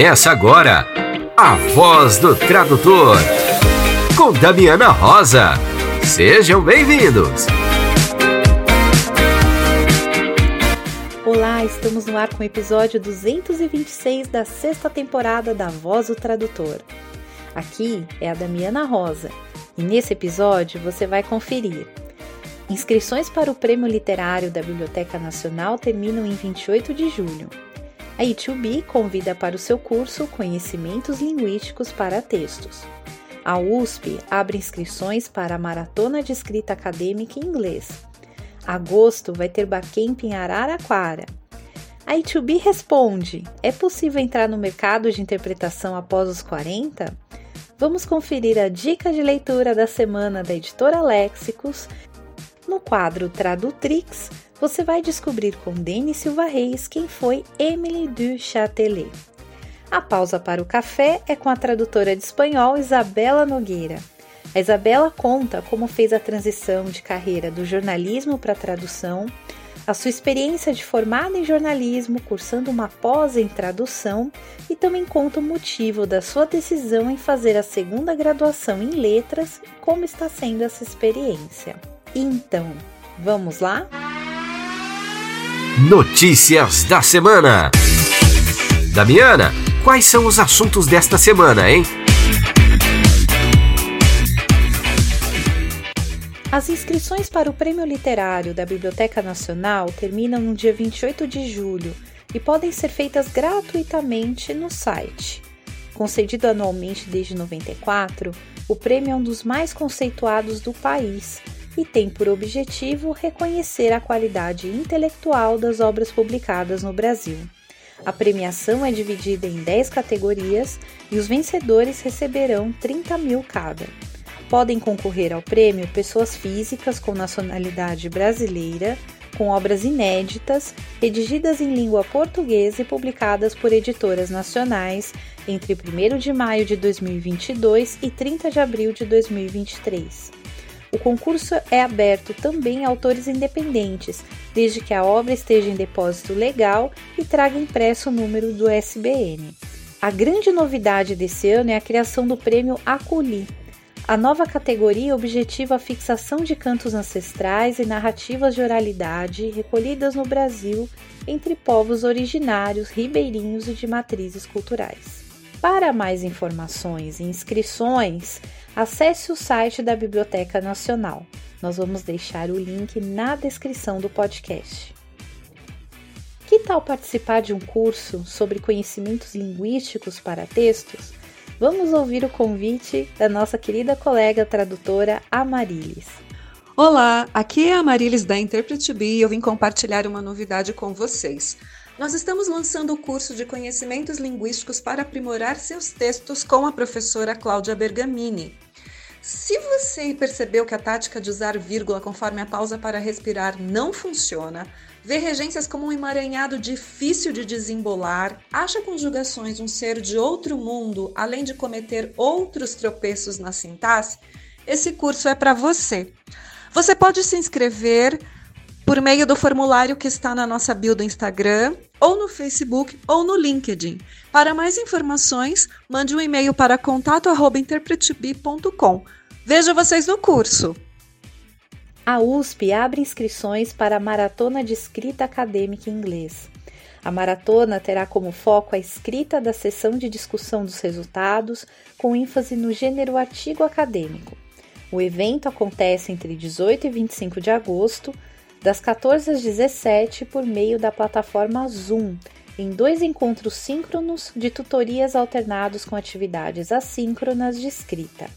Começa agora a Voz do Tradutor com Damiana Rosa. Sejam bem-vindos. Olá, estamos no ar com o episódio 226 da sexta temporada da Voz do Tradutor. Aqui é a Damiana Rosa e nesse episódio você vai conferir. Inscrições para o Prêmio Literário da Biblioteca Nacional terminam em 28 de julho. A E2B convida para o seu curso Conhecimentos Linguísticos para Textos. A USP abre inscrições para a Maratona de Escrita Acadêmica em Inglês. Agosto vai ter Bacamp em Araraquara. A E2B responde: é possível entrar no mercado de interpretação após os 40? Vamos conferir a dica de leitura da semana da editora Léxicos. No quadro Tradutrix, você vai descobrir com Denis Silva Reis quem foi Emily du Châtelet. A pausa para o café é com a tradutora de espanhol Isabela Nogueira. A Isabela conta como fez a transição de carreira do jornalismo para a tradução, a sua experiência de formada em jornalismo, cursando uma pós em tradução, e também conta o motivo da sua decisão em fazer a segunda graduação em letras e como está sendo essa experiência. Então, vamos lá? Notícias da semana. Damiana, quais são os assuntos desta semana, hein? As inscrições para o Prêmio Literário da Biblioteca Nacional terminam no dia 28 de julho e podem ser feitas gratuitamente no site. Concedido anualmente desde 94, o prêmio é um dos mais conceituados do país e tem por objetivo reconhecer a qualidade intelectual das obras publicadas no Brasil. A premiação é dividida em 10 categorias e os vencedores receberão 30 mil cada. Podem concorrer ao prêmio pessoas físicas com nacionalidade brasileira, com obras inéditas, redigidas em língua portuguesa e publicadas por editoras nacionais entre 1 de maio de 2022 e 30 de abril de 2023. O concurso é aberto também a autores independentes, desde que a obra esteja em depósito legal e traga impresso o número do SBN. A grande novidade desse ano é a criação do prêmio Aculi, a nova categoria objetiva a fixação de cantos ancestrais e narrativas de oralidade recolhidas no Brasil entre povos originários, ribeirinhos e de matrizes culturais. Para mais informações e inscrições, acesse o site da Biblioteca Nacional. Nós vamos deixar o link na descrição do podcast. Que tal participar de um curso sobre conhecimentos linguísticos para textos? Vamos ouvir o convite da nossa querida colega tradutora Amarilis. Olá, aqui é a Amarilis da Interpret e eu vim compartilhar uma novidade com vocês. Nós estamos lançando o curso de Conhecimentos Linguísticos para aprimorar seus textos com a professora Cláudia Bergamini. Se você percebeu que a tática de usar vírgula conforme a pausa para respirar não funciona, vê regências como um emaranhado difícil de desembolar, acha conjugações um ser de outro mundo, além de cometer outros tropeços na sintaxe, esse curso é para você. Você pode se inscrever por meio do formulário que está na nossa bio do Instagram, ou no Facebook, ou no LinkedIn. Para mais informações, mande um e-mail para contato@interpretb.com. Vejo vocês no curso. A USP abre inscrições para a Maratona de Escrita Acadêmica em Inglês. A maratona terá como foco a escrita da sessão de discussão dos resultados, com ênfase no gênero artigo acadêmico. O evento acontece entre 18 e 25 de agosto das 14 às 17 por meio da plataforma Zoom, em dois encontros síncronos de tutorias alternados com atividades assíncronas de escrita.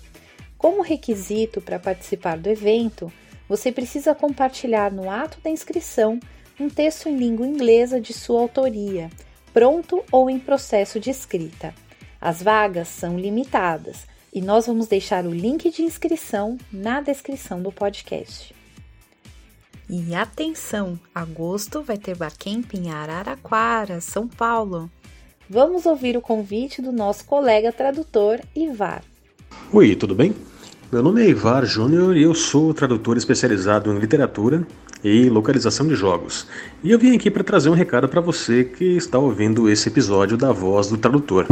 Como requisito para participar do evento, você precisa compartilhar no ato da inscrição um texto em língua inglesa de sua autoria, pronto ou em processo de escrita. As vagas são limitadas e nós vamos deixar o link de inscrição na descrição do podcast. E atenção, agosto vai ter Bacamp em Araraquara, São Paulo. Vamos ouvir o convite do nosso colega tradutor Ivar. Oi, tudo bem? Meu nome é Ivar Júnior e eu sou tradutor especializado em literatura e localização de jogos. E eu vim aqui para trazer um recado para você que está ouvindo esse episódio da Voz do Tradutor.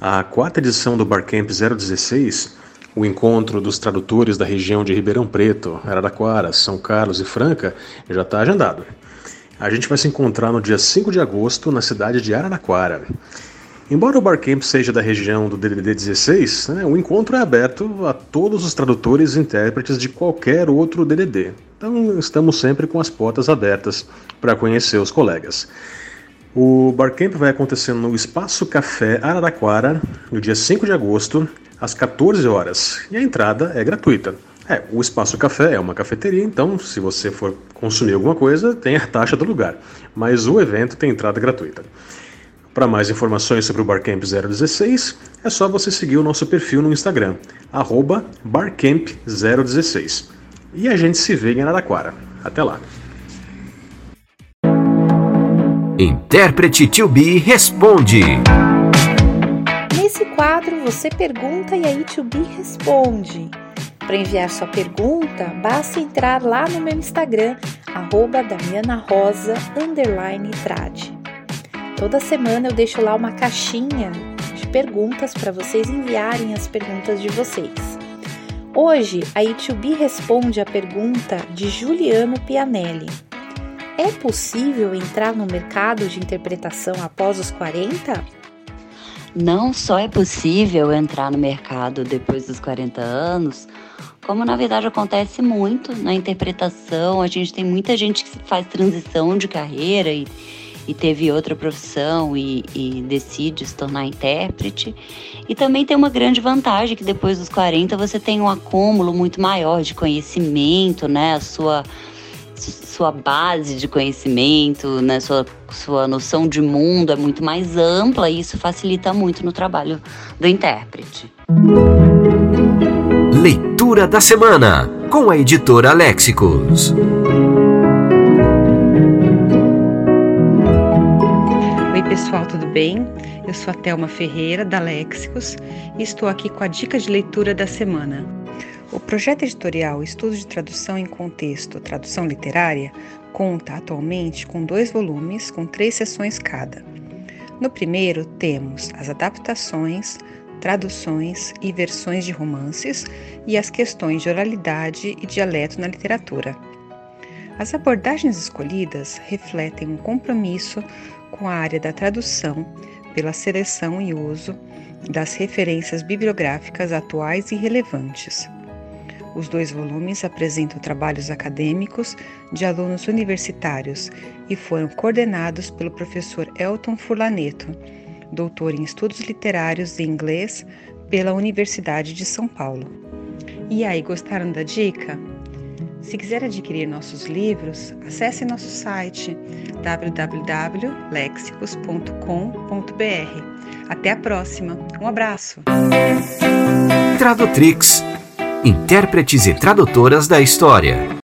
A quarta edição do Barcamp 016, o encontro dos tradutores da região de Ribeirão Preto, Araraquara, São Carlos e Franca, já está agendado. A gente vai se encontrar no dia 5 de agosto na cidade de Araraquara. Embora o Barcamp seja da região do DDD 16, né, o encontro é aberto a todos os tradutores e intérpretes de qualquer outro DDD. Então estamos sempre com as portas abertas para conhecer os colegas. O Barcamp vai acontecer no Espaço Café Araraquara, no dia 5 de agosto, às 14 horas, e a entrada é gratuita. É, o Espaço Café é uma cafeteria, então se você for consumir alguma coisa, tem a taxa do lugar, mas o evento tem entrada gratuita. Para mais informações sobre o Barcamp 016, é só você seguir o nosso perfil no Instagram, barcamp016. E a gente se vê em Araraquara. Até lá! Intérprete to be responde. Quadro, você pergunta e aí to be responde. Para enviar sua pergunta, basta entrar lá no meu Instagram, arroba Rosa, trad. Toda semana eu deixo lá uma caixinha de perguntas para vocês enviarem as perguntas de vocês. Hoje, a Itubi responde a pergunta de Juliano Pianelli. É possível entrar no mercado de interpretação após os 40? Não só é possível entrar no mercado depois dos 40 anos, como na verdade acontece muito na interpretação. A gente tem muita gente que faz transição de carreira e e teve outra profissão e, e, decide se tornar intérprete. E também tem uma grande vantagem que depois dos 40 você tem um acúmulo muito maior de conhecimento, né? A sua sua base de conhecimento, né? sua, sua noção de mundo é muito mais ampla e isso facilita muito no trabalho do intérprete. Leitura da semana com a editora Léxicos. pessoal, tudo bem? Eu sou a Thelma Ferreira, da Léxicos, e estou aqui com a dica de leitura da semana. O projeto editorial Estudo de Tradução em Contexto, Tradução Literária, conta atualmente com dois volumes, com três sessões cada. No primeiro, temos as adaptações, traduções e versões de romances e as questões de oralidade e dialeto na literatura. As abordagens escolhidas refletem um compromisso com a área da tradução pela seleção e uso das referências bibliográficas atuais e relevantes. Os dois volumes apresentam trabalhos acadêmicos de alunos universitários e foram coordenados pelo professor Elton Furlaneto, doutor em estudos literários e inglês pela Universidade de São Paulo. E aí, gostaram da dica? Se quiser adquirir nossos livros, acesse nosso site www.lexicos.com.br. Até a próxima. Um abraço. Tradutrix Intérpretes e tradutoras da história.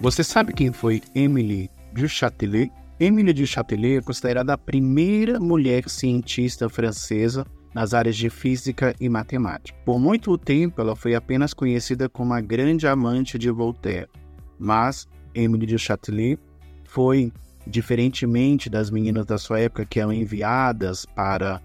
Você sabe quem foi Emily du Châtelet? Emily du Châtelet é considerada a primeira mulher cientista francesa nas áreas de física e matemática. Por muito tempo, ela foi apenas conhecida como a grande amante de Voltaire, mas Emily de Châtelet foi, diferentemente das meninas da sua época que eram enviadas para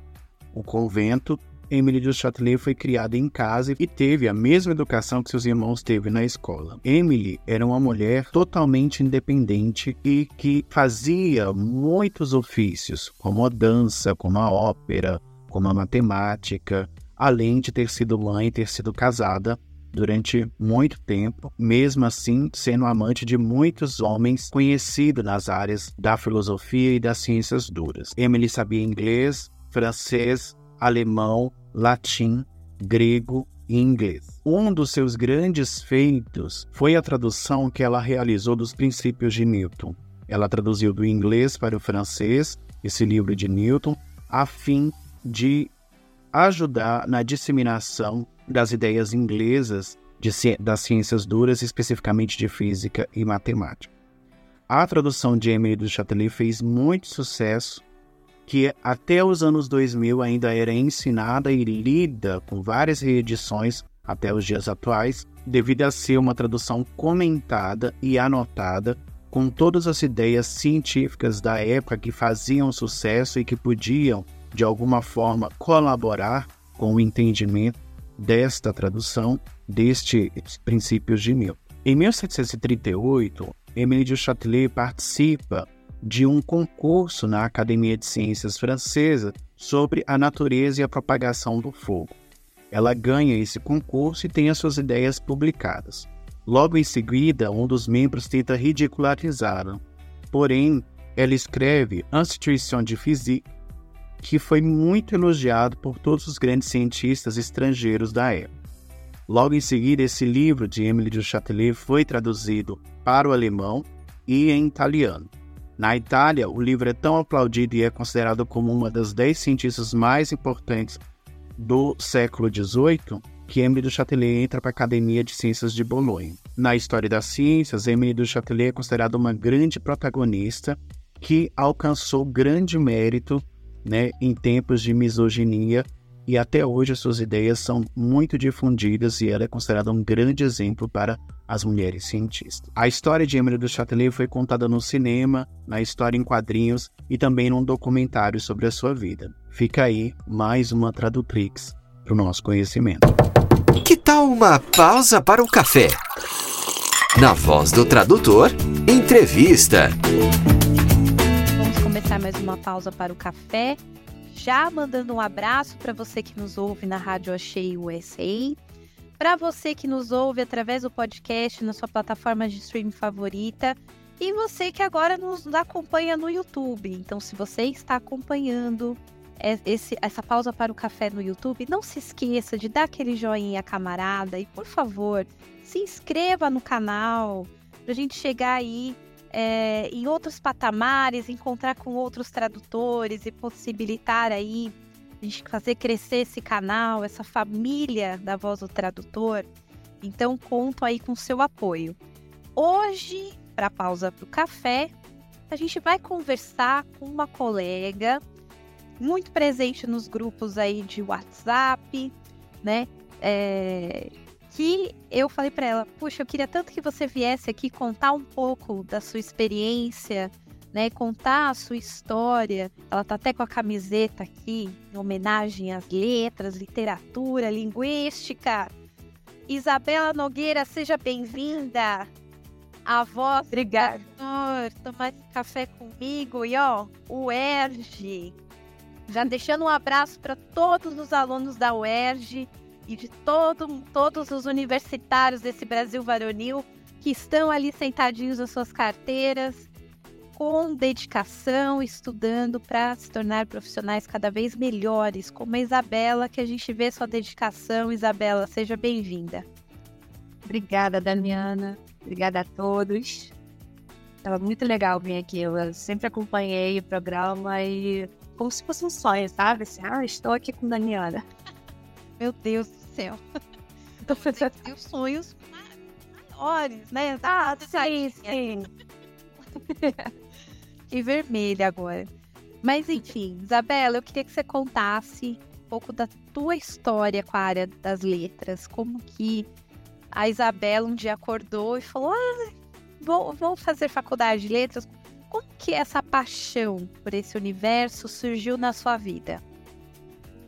o convento, Emily de Châtelet foi criada em casa e teve a mesma educação que seus irmãos teve na escola. Emily era uma mulher totalmente independente e que fazia muitos ofícios, como a dança, como a ópera, como a matemática, além de ter sido mãe e ter sido casada durante muito tempo, mesmo assim sendo amante de muitos homens conhecidos nas áreas da filosofia e das ciências duras. Emily sabia inglês, francês, alemão, latim, grego e inglês. Um dos seus grandes feitos foi a tradução que ela realizou dos princípios de Newton. Ela traduziu do inglês para o francês esse livro de Newton, a fim de ajudar na disseminação das ideias inglesas de, das ciências duras, especificamente de física e matemática. A tradução de Emily do Châtelet fez muito sucesso, que até os anos 2000 ainda era ensinada e lida com várias reedições até os dias atuais, devido a ser uma tradução comentada e anotada com todas as ideias científicas da época que faziam sucesso e que podiam, de alguma forma, colaborar com o entendimento desta tradução destes princípios de Milton. Em 1738, Émile de Châtelet participa de um concurso na Academia de Ciências Francesa sobre a natureza e a propagação do fogo. Ela ganha esse concurso e tem as suas ideias publicadas. Logo em seguida, um dos membros tenta ridicularizá-la. Porém, ela escreve Institution de Physique, que foi muito elogiado por todos os grandes cientistas estrangeiros da época. Logo em seguida, esse livro de Emily de Châtelet foi traduzido para o alemão e em italiano. Na Itália, o livro é tão aplaudido e é considerado como uma das dez cientistas mais importantes do século XVIII que Emily du Châtelet entra para a Academia de Ciências de Bolonha. Na história das ciências, Emily du Châtelet é considerada uma grande protagonista que alcançou grande mérito né, em tempos de misoginia e até hoje as suas ideias são muito difundidas e ela é considerada um grande exemplo para as mulheres cientistas. A história de Emily du Châtelet foi contada no cinema, na história em quadrinhos e também num documentário sobre a sua vida. Fica aí mais uma tradutrix para o nosso conhecimento. Que tal uma pausa para o café? Na voz do tradutor, entrevista. Vamos começar mais uma pausa para o café. Já mandando um abraço para você que nos ouve na Rádio Achei USA, para você que nos ouve através do podcast na sua plataforma de streaming favorita e você que agora nos acompanha no YouTube. Então, se você está acompanhando é, esse, essa pausa para o café no YouTube, não se esqueça de dar aquele joinha camarada e, por favor, se inscreva no canal para a gente chegar aí é, em outros patamares, encontrar com outros tradutores e possibilitar aí a gente fazer crescer esse canal, essa família da Voz do Tradutor. Então, conto aí com seu apoio. Hoje, para pausa para o café, a gente vai conversar com uma colega muito presente nos grupos aí de WhatsApp, né? É, que eu falei para ela, puxa, eu queria tanto que você viesse aqui contar um pouco da sua experiência, né? Contar a sua história. Ela tá até com a camiseta aqui, em homenagem às letras, literatura, linguística. Isabela Nogueira, seja bem-vinda. A voz, obrigada. Tomar café comigo e ó, o Erge já deixando um abraço para todos os alunos da UERJ e de todo, todos os universitários desse Brasil varonil que estão ali sentadinhos nas suas carteiras, com dedicação, estudando para se tornar profissionais cada vez melhores, como a Isabela, que a gente vê sua dedicação. Isabela, seja bem-vinda. Obrigada, Damiana. Obrigada a todos. Estava muito legal vir aqui. Eu sempre acompanhei o programa e como se fosse um sonho, sabe? Assim, ah, estou aqui com Daniela. Meu Deus céu. Tô fazendo sonhos maiores, né? Ah, sim, sim. e vermelha agora. Mas enfim, Isabela, eu queria que você contasse um pouco da tua história com a área das letras. Como que a Isabela um dia acordou e falou: ah, vou, vou fazer faculdade de letras como que essa paixão por esse universo surgiu na sua vida?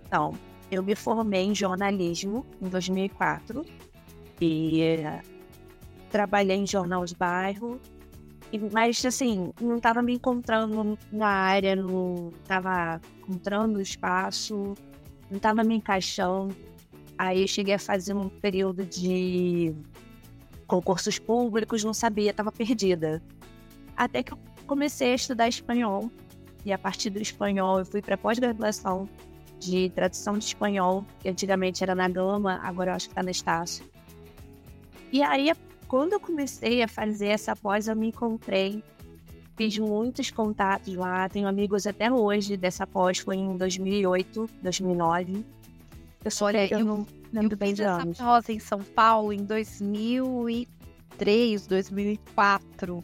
Então, eu me formei em jornalismo em 2004 e eh, trabalhei em jornal de bairro, mas assim, não estava me encontrando na área, não estava encontrando espaço, não estava me encaixando. Aí eu cheguei a fazer um período de concursos públicos, não sabia, estava perdida. Até que eu comecei a estudar espanhol. E a partir do espanhol eu fui para pós-graduação de tradução de espanhol, que antigamente era na Gama, agora eu acho que está na Estácio. E aí, quando eu comecei a fazer essa pós, eu me encontrei, fiz muitos contatos lá, tenho amigos até hoje dessa pós, foi em 2008, 2009. Eu sou Olha, eu, não lembro bem de anos. pós em São Paulo em 2003, 2004,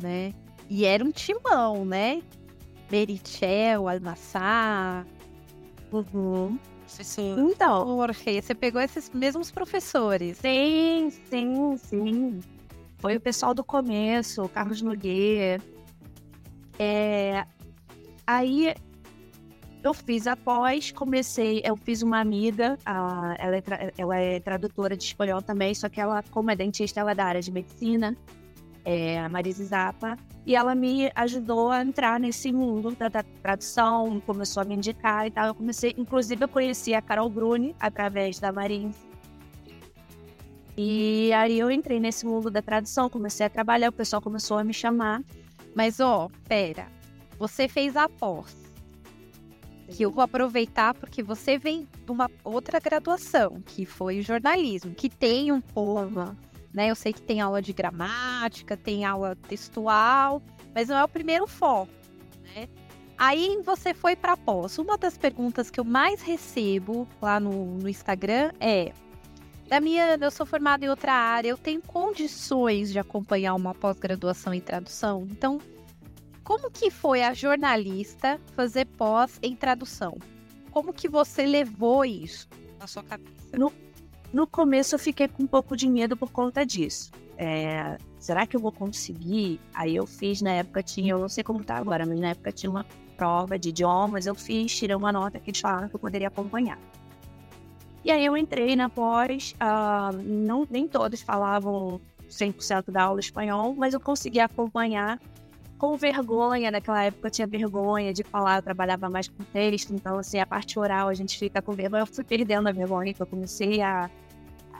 né? E era um timão, né? Merichel, Almassá. Uhum. Sim. Então, você pegou esses mesmos professores. sim, sim, sim. Foi o pessoal do começo, o Carlos Nogueira. É, aí eu fiz após, comecei, eu fiz uma amiga, a- ela, é tra- ela é tradutora de espanhol também, só que ela, como é dentista, ela é da área de medicina, é a Marisa Zappa, e ela me ajudou a entrar nesse mundo da, da tradução, começou a me indicar e tal. Eu comecei, inclusive, eu conheci a Carol Bruni através da Marisa. E aí eu entrei nesse mundo da tradução, comecei a trabalhar, o pessoal começou a me chamar. Mas, ó, pera. Você fez a pós. Que eu vou aproveitar porque você vem de uma outra graduação, que foi jornalismo, que tem um pouco, né? Eu sei que tem aula de gramática, tem aula textual, mas não é o primeiro foco, né? Aí você foi para pós. Uma das perguntas que eu mais recebo lá no, no Instagram é: Damiana, eu sou formada em outra área, eu tenho condições de acompanhar uma pós-graduação em tradução? Então, como que foi a jornalista fazer pós em tradução? Como que você levou isso na sua cabeça? No começo eu fiquei com um pouco de medo por conta disso. É, será que eu vou conseguir? Aí eu fiz, na época tinha, eu não sei como tá agora, mas na época tinha uma prova de idiomas, eu fiz, tirei uma nota que eles falaram que eu poderia acompanhar. E aí eu entrei na pós, ah, não, nem todos falavam 100% da aula espanhol, mas eu consegui acompanhar com vergonha, naquela época eu tinha vergonha de falar, eu trabalhava mais com texto, então assim, a parte oral a gente fica com vergonha, eu fui perdendo a vergonha, então eu comecei a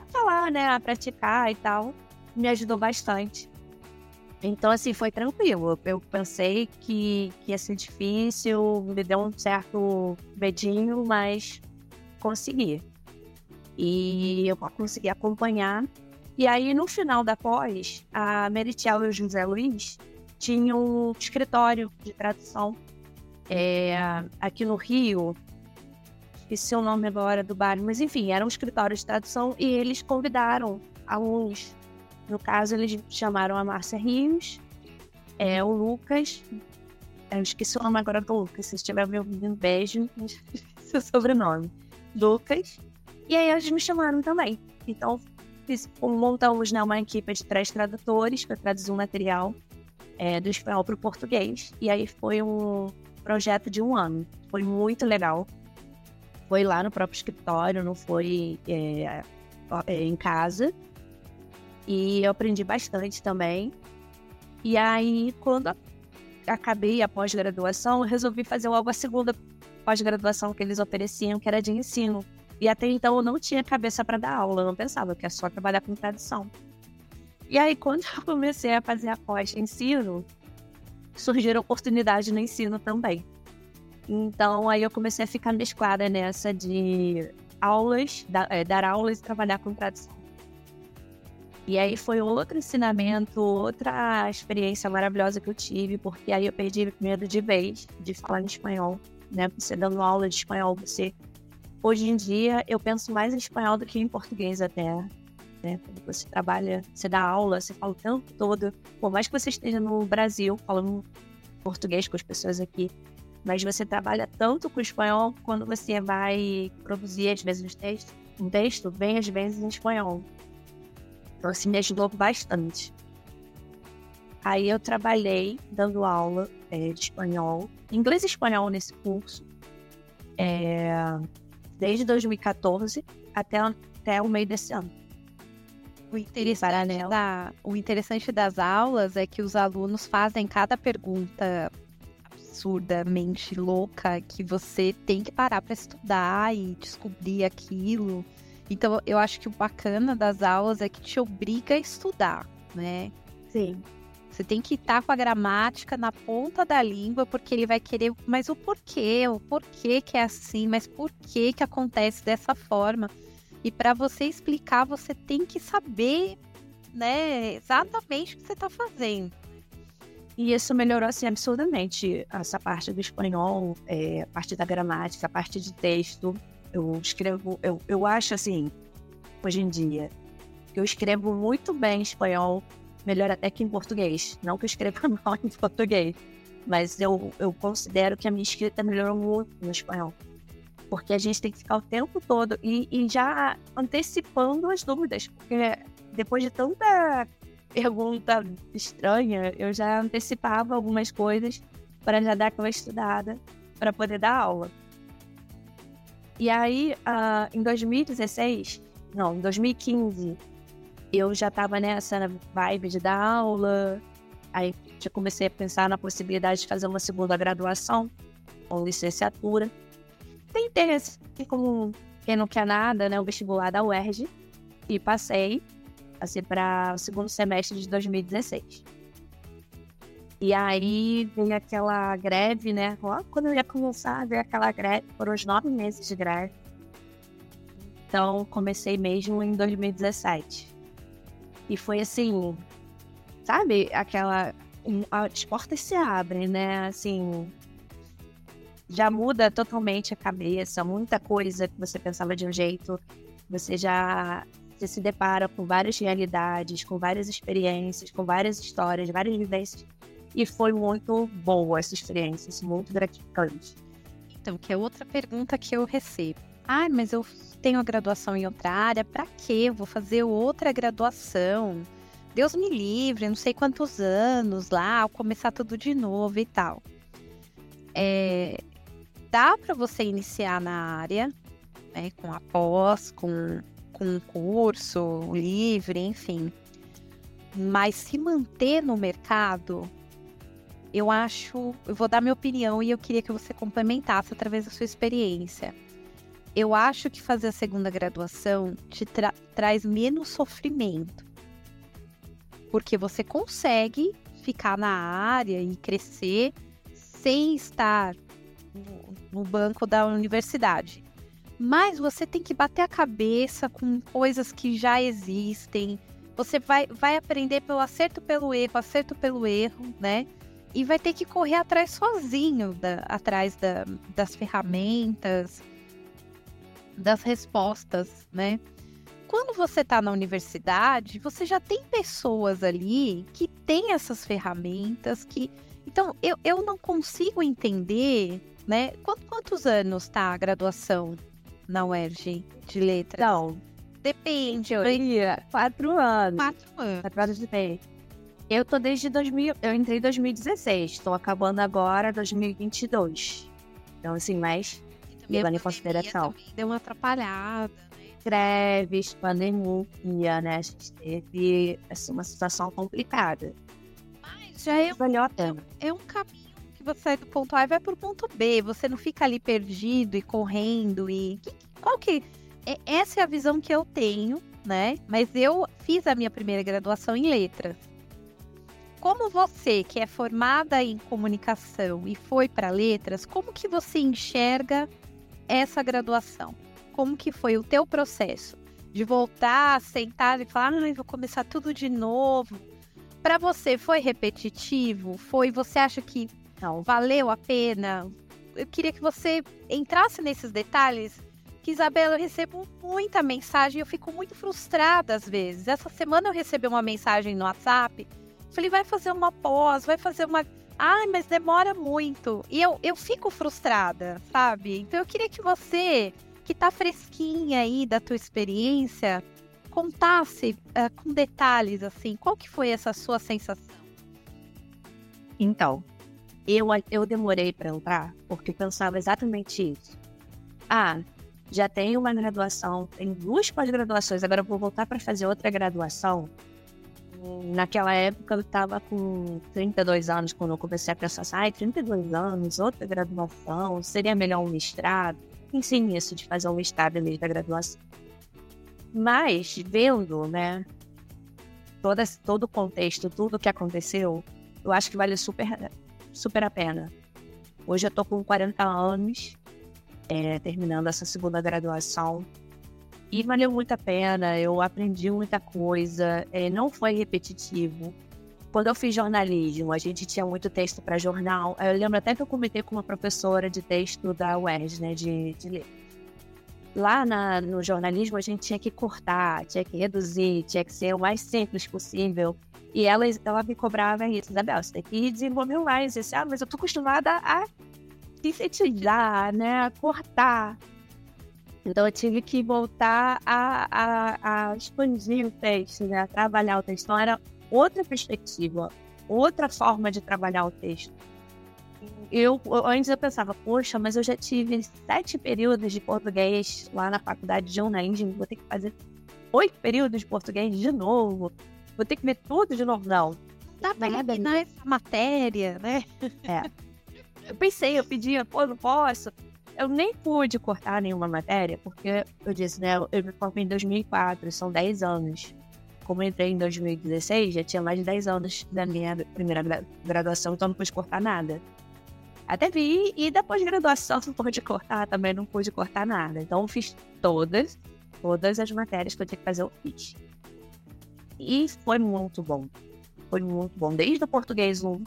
falar, né, a praticar e tal, me ajudou bastante. Então, assim, foi tranquilo. Eu pensei que, que ia ser difícil, me deu um certo medinho, mas consegui. E eu consegui acompanhar. E aí, no final da pós, a Meritiel e o José Luiz tinham um escritório de tradução é, aqui no Rio. Esqueci o nome agora do bar, mas enfim, era um escritório de tradução e eles convidaram alunos. No caso, eles chamaram a Márcia Rios, é, o Lucas. Eu esqueci o nome agora do Lucas, se estiver me ouvindo, um beijo, seu sobrenome. Lucas. E aí eles me chamaram também. Então, fiz- montamos né, uma equipe de três tradutores para traduzir um material é, do espanhol para o português. E aí foi um projeto de um ano. Foi muito legal. Foi lá no próprio escritório, não foi é, é, em casa. E eu aprendi bastante também. E aí, quando acabei a pós-graduação, resolvi fazer logo a segunda pós-graduação que eles ofereciam, que era de ensino. E até então eu não tinha cabeça para dar aula, eu não pensava que é só trabalhar com tradução. E aí, quando eu comecei a fazer a pós-ensino, surgiram oportunidades no ensino também. Então, aí eu comecei a ficar mesclada nessa de aulas, da- é, dar aulas e trabalhar com tradução. E aí foi outro ensinamento, outra experiência maravilhosa que eu tive, porque aí eu perdi medo de vez de falar em espanhol, né? Você dando aula de espanhol, você. Hoje em dia eu penso mais em espanhol do que em português até. Né? Você trabalha, você dá aula, você fala o tempo todo. Por mais que você esteja no Brasil falando português com as pessoas aqui, mas você trabalha tanto com espanhol quando você vai produzir, às vezes, um texto, um texto vem às vezes em espanhol. Então, assim, me ajudou bastante. Aí eu trabalhei dando aula é, de espanhol, inglês e espanhol nesse curso, é, desde 2014 até, até o meio desse ano. O interessante, da- o interessante das aulas é que os alunos fazem cada pergunta absurdamente louca que você tem que parar para estudar e descobrir aquilo. Então, eu acho que o bacana das aulas é que te obriga a estudar, né? Sim. Você tem que estar com a gramática na ponta da língua, porque ele vai querer, mas o porquê, o porquê que é assim, mas por que que acontece dessa forma? E para você explicar, você tem que saber, né, exatamente o que você está fazendo. E isso melhorou assim absurdamente essa parte do espanhol, é, a parte da gramática, a parte de texto. Eu escrevo, eu, eu acho assim, hoje em dia, que eu escrevo muito bem espanhol, melhor até que em português. Não que eu escreva mal em português, mas eu, eu considero que a minha escrita melhorou muito no espanhol. Porque a gente tem que ficar o tempo todo e, e já antecipando as dúvidas, porque depois de tanta pergunta estranha, eu já antecipava algumas coisas para já dar aquela estudada para poder dar aula. E aí, uh, em 2016, não, em 2015, eu já estava nessa vibe de dar aula, aí já comecei a pensar na possibilidade de fazer uma segunda graduação ou licenciatura. Tentei, assim, como quem não quer nada, né, o vestibular da UERJ, e passei assim, para o segundo semestre de 2016. E aí veio aquela greve, né? Quando eu ia começar, veio aquela greve, foram os nove meses de greve. Então comecei mesmo em 2017. E foi assim, sabe, aquela. As portas se abrem, né? Assim, já muda totalmente a cabeça, muita coisa que você pensava de um jeito, você já você se depara com várias realidades, com várias experiências, com várias histórias, várias vivências. E foi muito boa essa experiência, assim, muito gratificante. Então, que é outra pergunta que eu recebo. Ah, mas eu tenho a graduação em outra área, para quê? Vou fazer outra graduação. Deus me livre, não sei quantos anos lá, começar tudo de novo e tal. É, dá para você iniciar na área, né, com a pós, com com um curso livre, enfim. Mas se manter no mercado, eu acho, eu vou dar minha opinião e eu queria que você complementasse através da sua experiência. Eu acho que fazer a segunda graduação te tra traz menos sofrimento. Porque você consegue ficar na área e crescer sem estar no, no banco da universidade. Mas você tem que bater a cabeça com coisas que já existem. Você vai, vai aprender pelo acerto pelo erro, acerto pelo erro, né? E vai ter que correr atrás sozinho, da, atrás da, das ferramentas, das respostas, né? Quando você está na universidade, você já tem pessoas ali que têm essas ferramentas, que. Então, eu, eu não consigo entender, né? Quantos anos está a graduação na UERJ de letras? Não. Depende. Eu quatro anos. Quatro anos. Quatro anos de bem. Eu tô desde 2000, eu entrei em 2016, estou acabando agora 2022. Então, assim, mais levando em consideração. Deu uma atrapalhada, né? Greves, pandemia, né? A gente teve assim, uma situação complicada. Mas já é, valeu a pena. É um caminho você sai do ponto A e vai pro ponto B. Você não fica ali perdido e correndo e. Qual que. É, essa é a visão que eu tenho, né? Mas eu fiz a minha primeira graduação em letras. Como você, que é formada em comunicação e foi para letras, como que você enxerga essa graduação? Como que foi o teu processo de voltar, sentar e falar, ah, vou começar tudo de novo? Para você foi repetitivo? Foi? Você acha que não, valeu a pena? Eu queria que você entrasse nesses detalhes. Que, Isabela, eu recebo muita mensagem eu fico muito frustrada às vezes. Essa semana eu recebi uma mensagem no WhatsApp. Falei, vai fazer uma pós, vai fazer uma. Ai, mas demora muito. E eu, eu fico frustrada, sabe? Então eu queria que você, que tá fresquinha aí da tua experiência, contasse uh, com detalhes, assim, qual que foi essa sua sensação? Então, eu, eu demorei para entrar porque pensava exatamente isso. Ah, já tenho uma graduação, tenho duas pós-graduações, agora vou voltar para fazer outra graduação. Naquela época eu estava com 32 anos quando eu comecei a pensar assim, ai, 32 anos, outra graduação, seria melhor um mestrado. Pensei nisso, de fazer um mestrado em da graduação. Mas, vendo, né, todo o contexto, tudo o que aconteceu, eu acho que vale super super a pena. Hoje eu tô com 40 anos, é, terminando essa segunda graduação. E valeu muito a pena, eu aprendi muita coisa, é, não foi repetitivo. Quando eu fiz jornalismo, a gente tinha muito texto para jornal. Eu lembro até que eu comentei com uma professora de texto da UERJ, né, de, de ler. Lá na, no jornalismo, a gente tinha que cortar, tinha que reduzir, tinha que ser o mais simples possível. E ela, ela me cobrava isso, Isabel, você tem que desenvolver mais. Eu disse, ah, mas eu tô acostumada a sintetizar, né? A cortar. Então eu tive que voltar a, a, a expandir o texto, né? a trabalhar o texto. Então era outra perspectiva, outra forma de trabalhar o texto. Eu antes eu pensava, poxa, mas eu já tive sete períodos de português lá na faculdade de jornalismo, vou ter que fazer oito períodos de português de novo, vou ter que ver tudo de novo. Não. Tá bem, não é essa matéria, né? É. Eu pensei, eu pedia, pô, não posso. Eu nem pude cortar nenhuma matéria, porque eu disse, né, eu me formei em 2004, são 10 anos. Como eu entrei em 2016, já tinha mais de 10 anos da minha primeira graduação, então não pude cortar nada. Até vi, e da pós-graduação não pude cortar, também não pude cortar nada. Então fiz todas, todas as matérias que eu tinha que fazer, eu fiz. E foi muito bom. Foi muito bom. Desde o português 1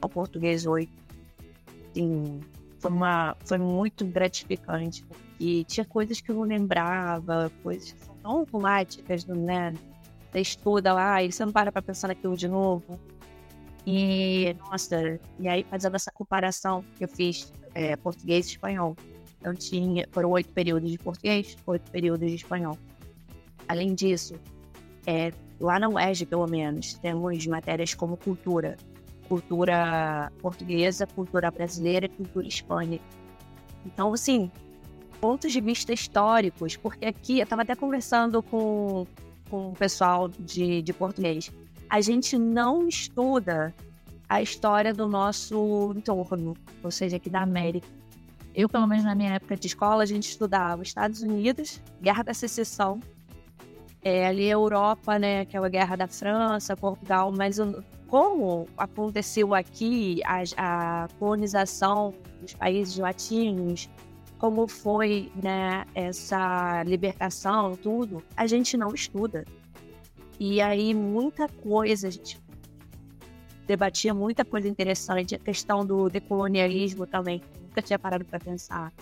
ao português 8 assim, foi, uma, foi muito gratificante, porque tinha coisas que eu não lembrava, coisas que são tão automáticas, né? Você estuda lá e você não para pra pensar naquilo de novo. E, nossa, e aí fazendo essa comparação que eu fiz é, português e espanhol. Então tinha, foram oito períodos de português, oito períodos de espanhol. Além disso, é, lá na UERJ, pelo menos, temos matérias como cultura, cultura portuguesa, cultura brasileira e cultura hispânica. Então, assim, pontos de vista históricos, porque aqui eu estava até conversando com, com o pessoal de, de português. A gente não estuda a história do nosso entorno, ou seja, aqui da América. Eu, pelo menos na minha época de escola, a gente estudava Estados Unidos, Guerra da Secessão, é, ali a Europa, né, aquela guerra da França, Portugal, mas como aconteceu aqui a, a colonização dos países latinos, como foi né, essa libertação, tudo, a gente não estuda. E aí muita coisa, a gente debatia muita coisa interessante, a questão do decolonialismo também, nunca tinha parado para pensar.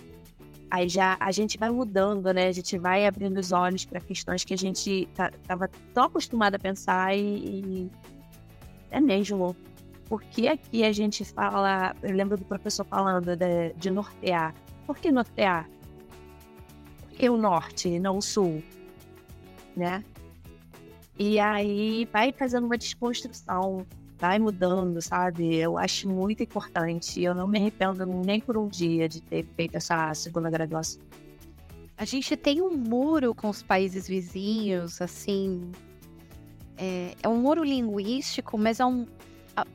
Aí já a gente vai mudando, né? A gente vai abrindo os olhos para questões que a gente estava tá, tão acostumado a pensar e, e é mesmo. Porque aqui a gente fala, eu lembro do professor falando de, de nortear. Por que nortear? Porque o norte, não o sul, né? E aí vai fazendo uma desconstrução, vai mudando, sabe? Eu acho muito importante. Eu não me arrependo nem por um dia de ter feito essa segunda graduação. A gente tem um muro com os países vizinhos, assim, é, é um muro linguístico, mas é um,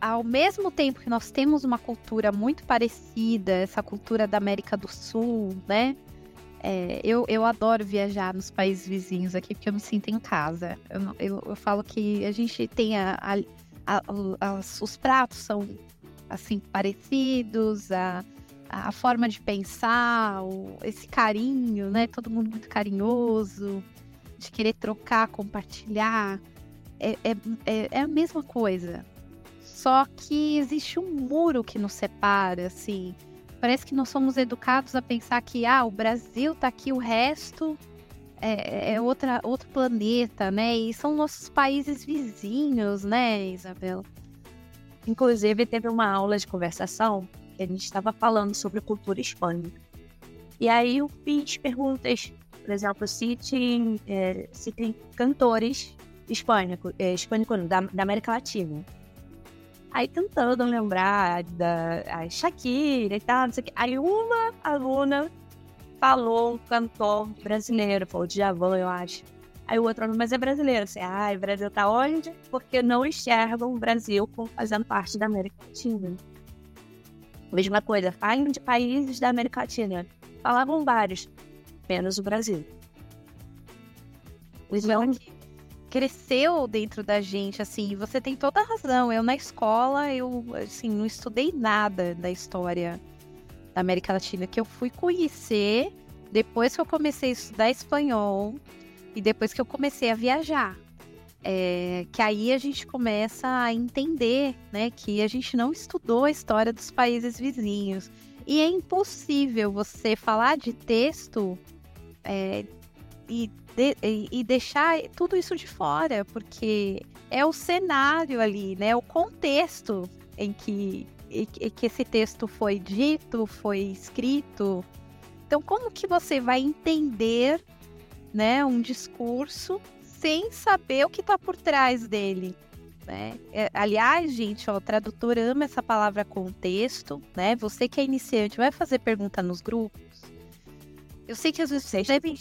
ao mesmo tempo que nós temos uma cultura muito parecida, essa cultura da América do Sul, né? É, eu, eu adoro viajar nos países vizinhos aqui porque eu me sinto em casa. Eu, eu, eu falo que a gente tem a, a, a, os pratos são assim parecidos, a, a forma de pensar, o, esse carinho, né? Todo mundo muito carinhoso, de querer trocar, compartilhar é, é, é, é a mesma coisa. Só que existe um muro que nos separa, assim. Parece que nós somos educados a pensar que ah, o Brasil tá aqui, o resto é, é outra, outro planeta, né? E são nossos países vizinhos, né, Isabel? Inclusive, teve uma aula de conversação que a gente estava falando sobre cultura hispânica. E aí eu fiz perguntas, por exemplo, se tem, é, se tem cantores hispânico, é, hispânico da, da América Latina. Aí tentando lembrar da a Shakira e tal, não sei o que. Aí uma aluna falou um cantor brasileiro, falou Djavan, eu acho. Aí o outro, mas é brasileiro. Assim, ah, o Brasil tá onde? Porque não enxergam o Brasil como fazendo parte da América Latina. Mesma coisa, falam de países da América Latina. Falavam vários, menos o Brasil. Então, cresceu dentro da gente, assim, você tem toda a razão. Eu na escola, eu, assim, não estudei nada da história da América Latina, que eu fui conhecer depois que eu comecei a estudar espanhol e depois que eu comecei a viajar. É, que aí a gente começa a entender, né, que a gente não estudou a história dos países vizinhos. E é impossível você falar de texto é, e de, e deixar tudo isso de fora, porque é o cenário ali, né? O contexto em que, em que esse texto foi dito, foi escrito. Então, como que você vai entender, né, um discurso sem saber o que está por trás dele? Né? É, aliás, gente, ó, o tradutor ama essa palavra contexto, né? Você que é iniciante, vai fazer pergunta nos grupos. Eu sei que às vezes vocês devem,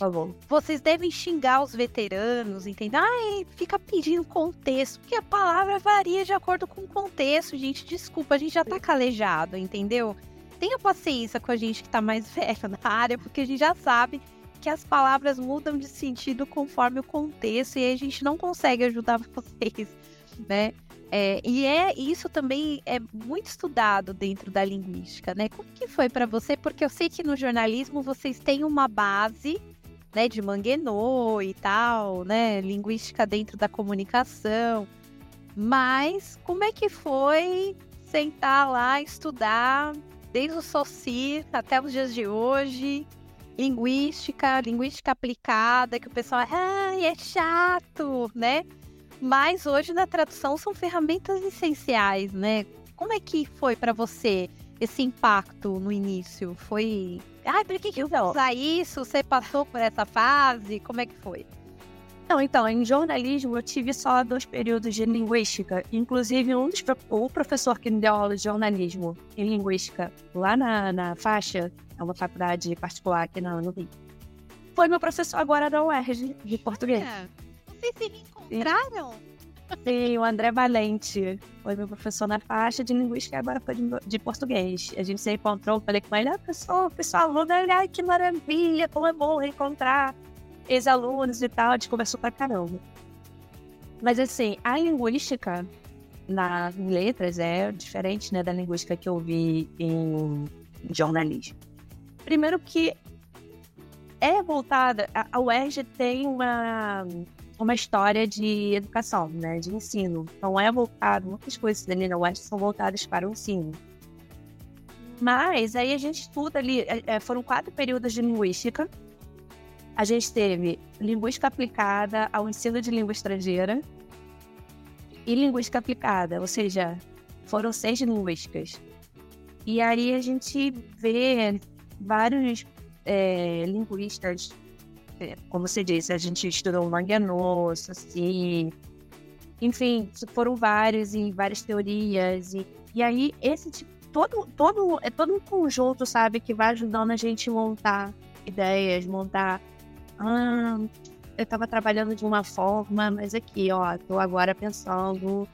vocês devem xingar os veteranos, entendeu? Ai, fica pedindo contexto, porque a palavra varia de acordo com o contexto, gente. Desculpa, a gente já tá calejado, entendeu? Tenha paciência com a gente que tá mais velho na área, porque a gente já sabe que as palavras mudam de sentido conforme o contexto e a gente não consegue ajudar vocês né? É, e é isso também é muito estudado dentro da linguística, né? Como que foi para você? Porque eu sei que no jornalismo vocês têm uma base, né, de Manguenot e tal, né, linguística dentro da comunicação. Mas como é que foi sentar lá estudar desde o Soci até os dias de hoje? Linguística, linguística aplicada, que o pessoal, ai, é chato, né? Mas hoje na tradução são ferramentas essenciais, né? Como é que foi para você esse impacto no início? Foi, ai, por que que eu vou usar isso? Você passou por essa fase? Como é que foi? Não, então, em jornalismo eu tive só dois períodos de linguística. Inclusive, um dos, o professor que me deu aula de jornalismo em linguística lá na, na faixa, é uma faculdade particular aqui no, no Rio, foi meu professor agora da UERJ de português. É. Vocês se reencontraram? Sim, o André Valente foi meu professor na faixa de linguística e agora foi de, de português. A gente se encontrou, falei com ele, ah, pessoal, pessoal, aluno, ai, que maravilha, como é bom reencontrar ex-alunos e tal, a gente conversou pra caramba. Mas assim, a linguística na letras é diferente né, da linguística que eu vi em jornalismo. Primeiro que é voltada, a UERJ tem uma uma história de educação, né, de ensino. Então é voltado, muitas coisas da Nina West são voltadas para o ensino. Mas aí a gente estuda ali, é, é, foram quatro períodos de linguística. A gente teve linguística aplicada ao ensino de língua estrangeira e linguística aplicada, ou seja, foram seis linguísticas. E aí a gente vê vários é, linguistas como você disse, a gente estudou Manganot, assim, enfim, foram vários e várias teorias e, e aí esse tipo, todo, todo, é todo um conjunto, sabe, que vai ajudando a gente montar ideias, montar, ah, eu estava trabalhando de uma forma, mas aqui, ó, tô agora pensando,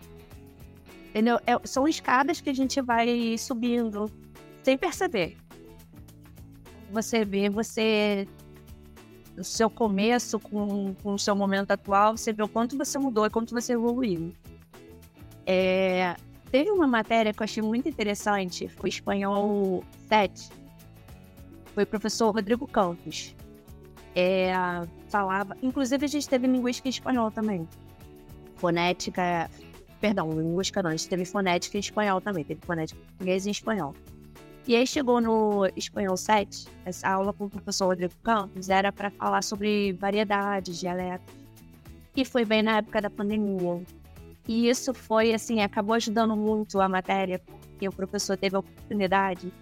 entendeu? É, são escadas que a gente vai subindo sem perceber. Você vê, você o seu começo com, com o seu momento atual, você vê o quanto você mudou e quanto você evoluiu. É, teve uma matéria que eu achei muito interessante, foi espanhol 7. Foi o professor Rodrigo Campos. É, falava, inclusive a gente teve linguística em espanhol também. Fonética, perdão, linguística não, a gente teve fonética em espanhol também, teve fonética em português e em espanhol. E aí chegou no Espanhol 7, essa aula com o professor Rodrigo Campos era para falar sobre variedades, dialetos. E foi bem na época da pandemia. E isso foi, assim, acabou ajudando muito a matéria, porque o professor teve a oportunidade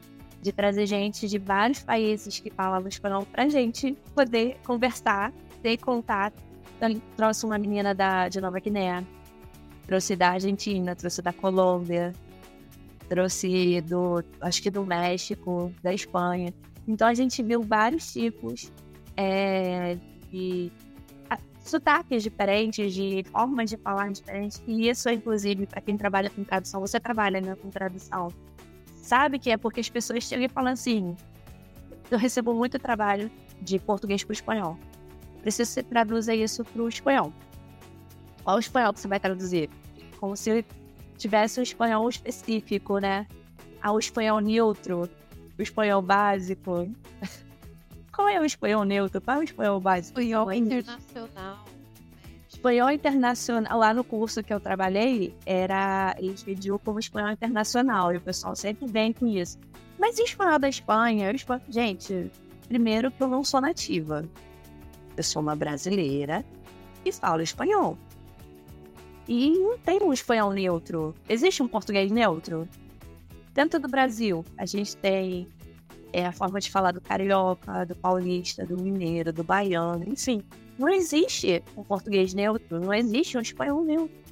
de trazer gente de vários países que falavam espanhol pra gente poder conversar, ter contato. Então, trouxe uma menina da, de Nova Guiné, trouxe da Argentina, trouxe da Colômbia, trouxe do, acho que do México, da Espanha. Então a gente viu vários tipos é, de sotaques diferentes, de formas de falar diferentes. E isso, inclusive, para quem trabalha com tradução, você trabalha né, com tradução, sabe que é porque as pessoas chegam e falam assim: eu recebo muito trabalho de português para o espanhol. Preciso que você traduza isso para o espanhol. Qual o espanhol que você vai traduzir? Como se tivesse um espanhol específico, né? Ah, o espanhol neutro, o espanhol básico. Qual é o espanhol neutro? Qual é o espanhol básico? Espanhol internacional. Espanhol internacional, lá no curso que eu trabalhei, era eles pediam como espanhol internacional, e o pessoal sempre vem com isso. Mas e espanhol da Espanha? Espanhol... Gente, primeiro que eu não sou nativa. Eu sou uma brasileira e falo espanhol. E não tem um espanhol neutro. Existe um português neutro? Dentro do Brasil, a gente tem é a forma de falar do carioca, do paulista, do mineiro, do baiano, enfim. Não existe um português neutro, não existe um espanhol neutro.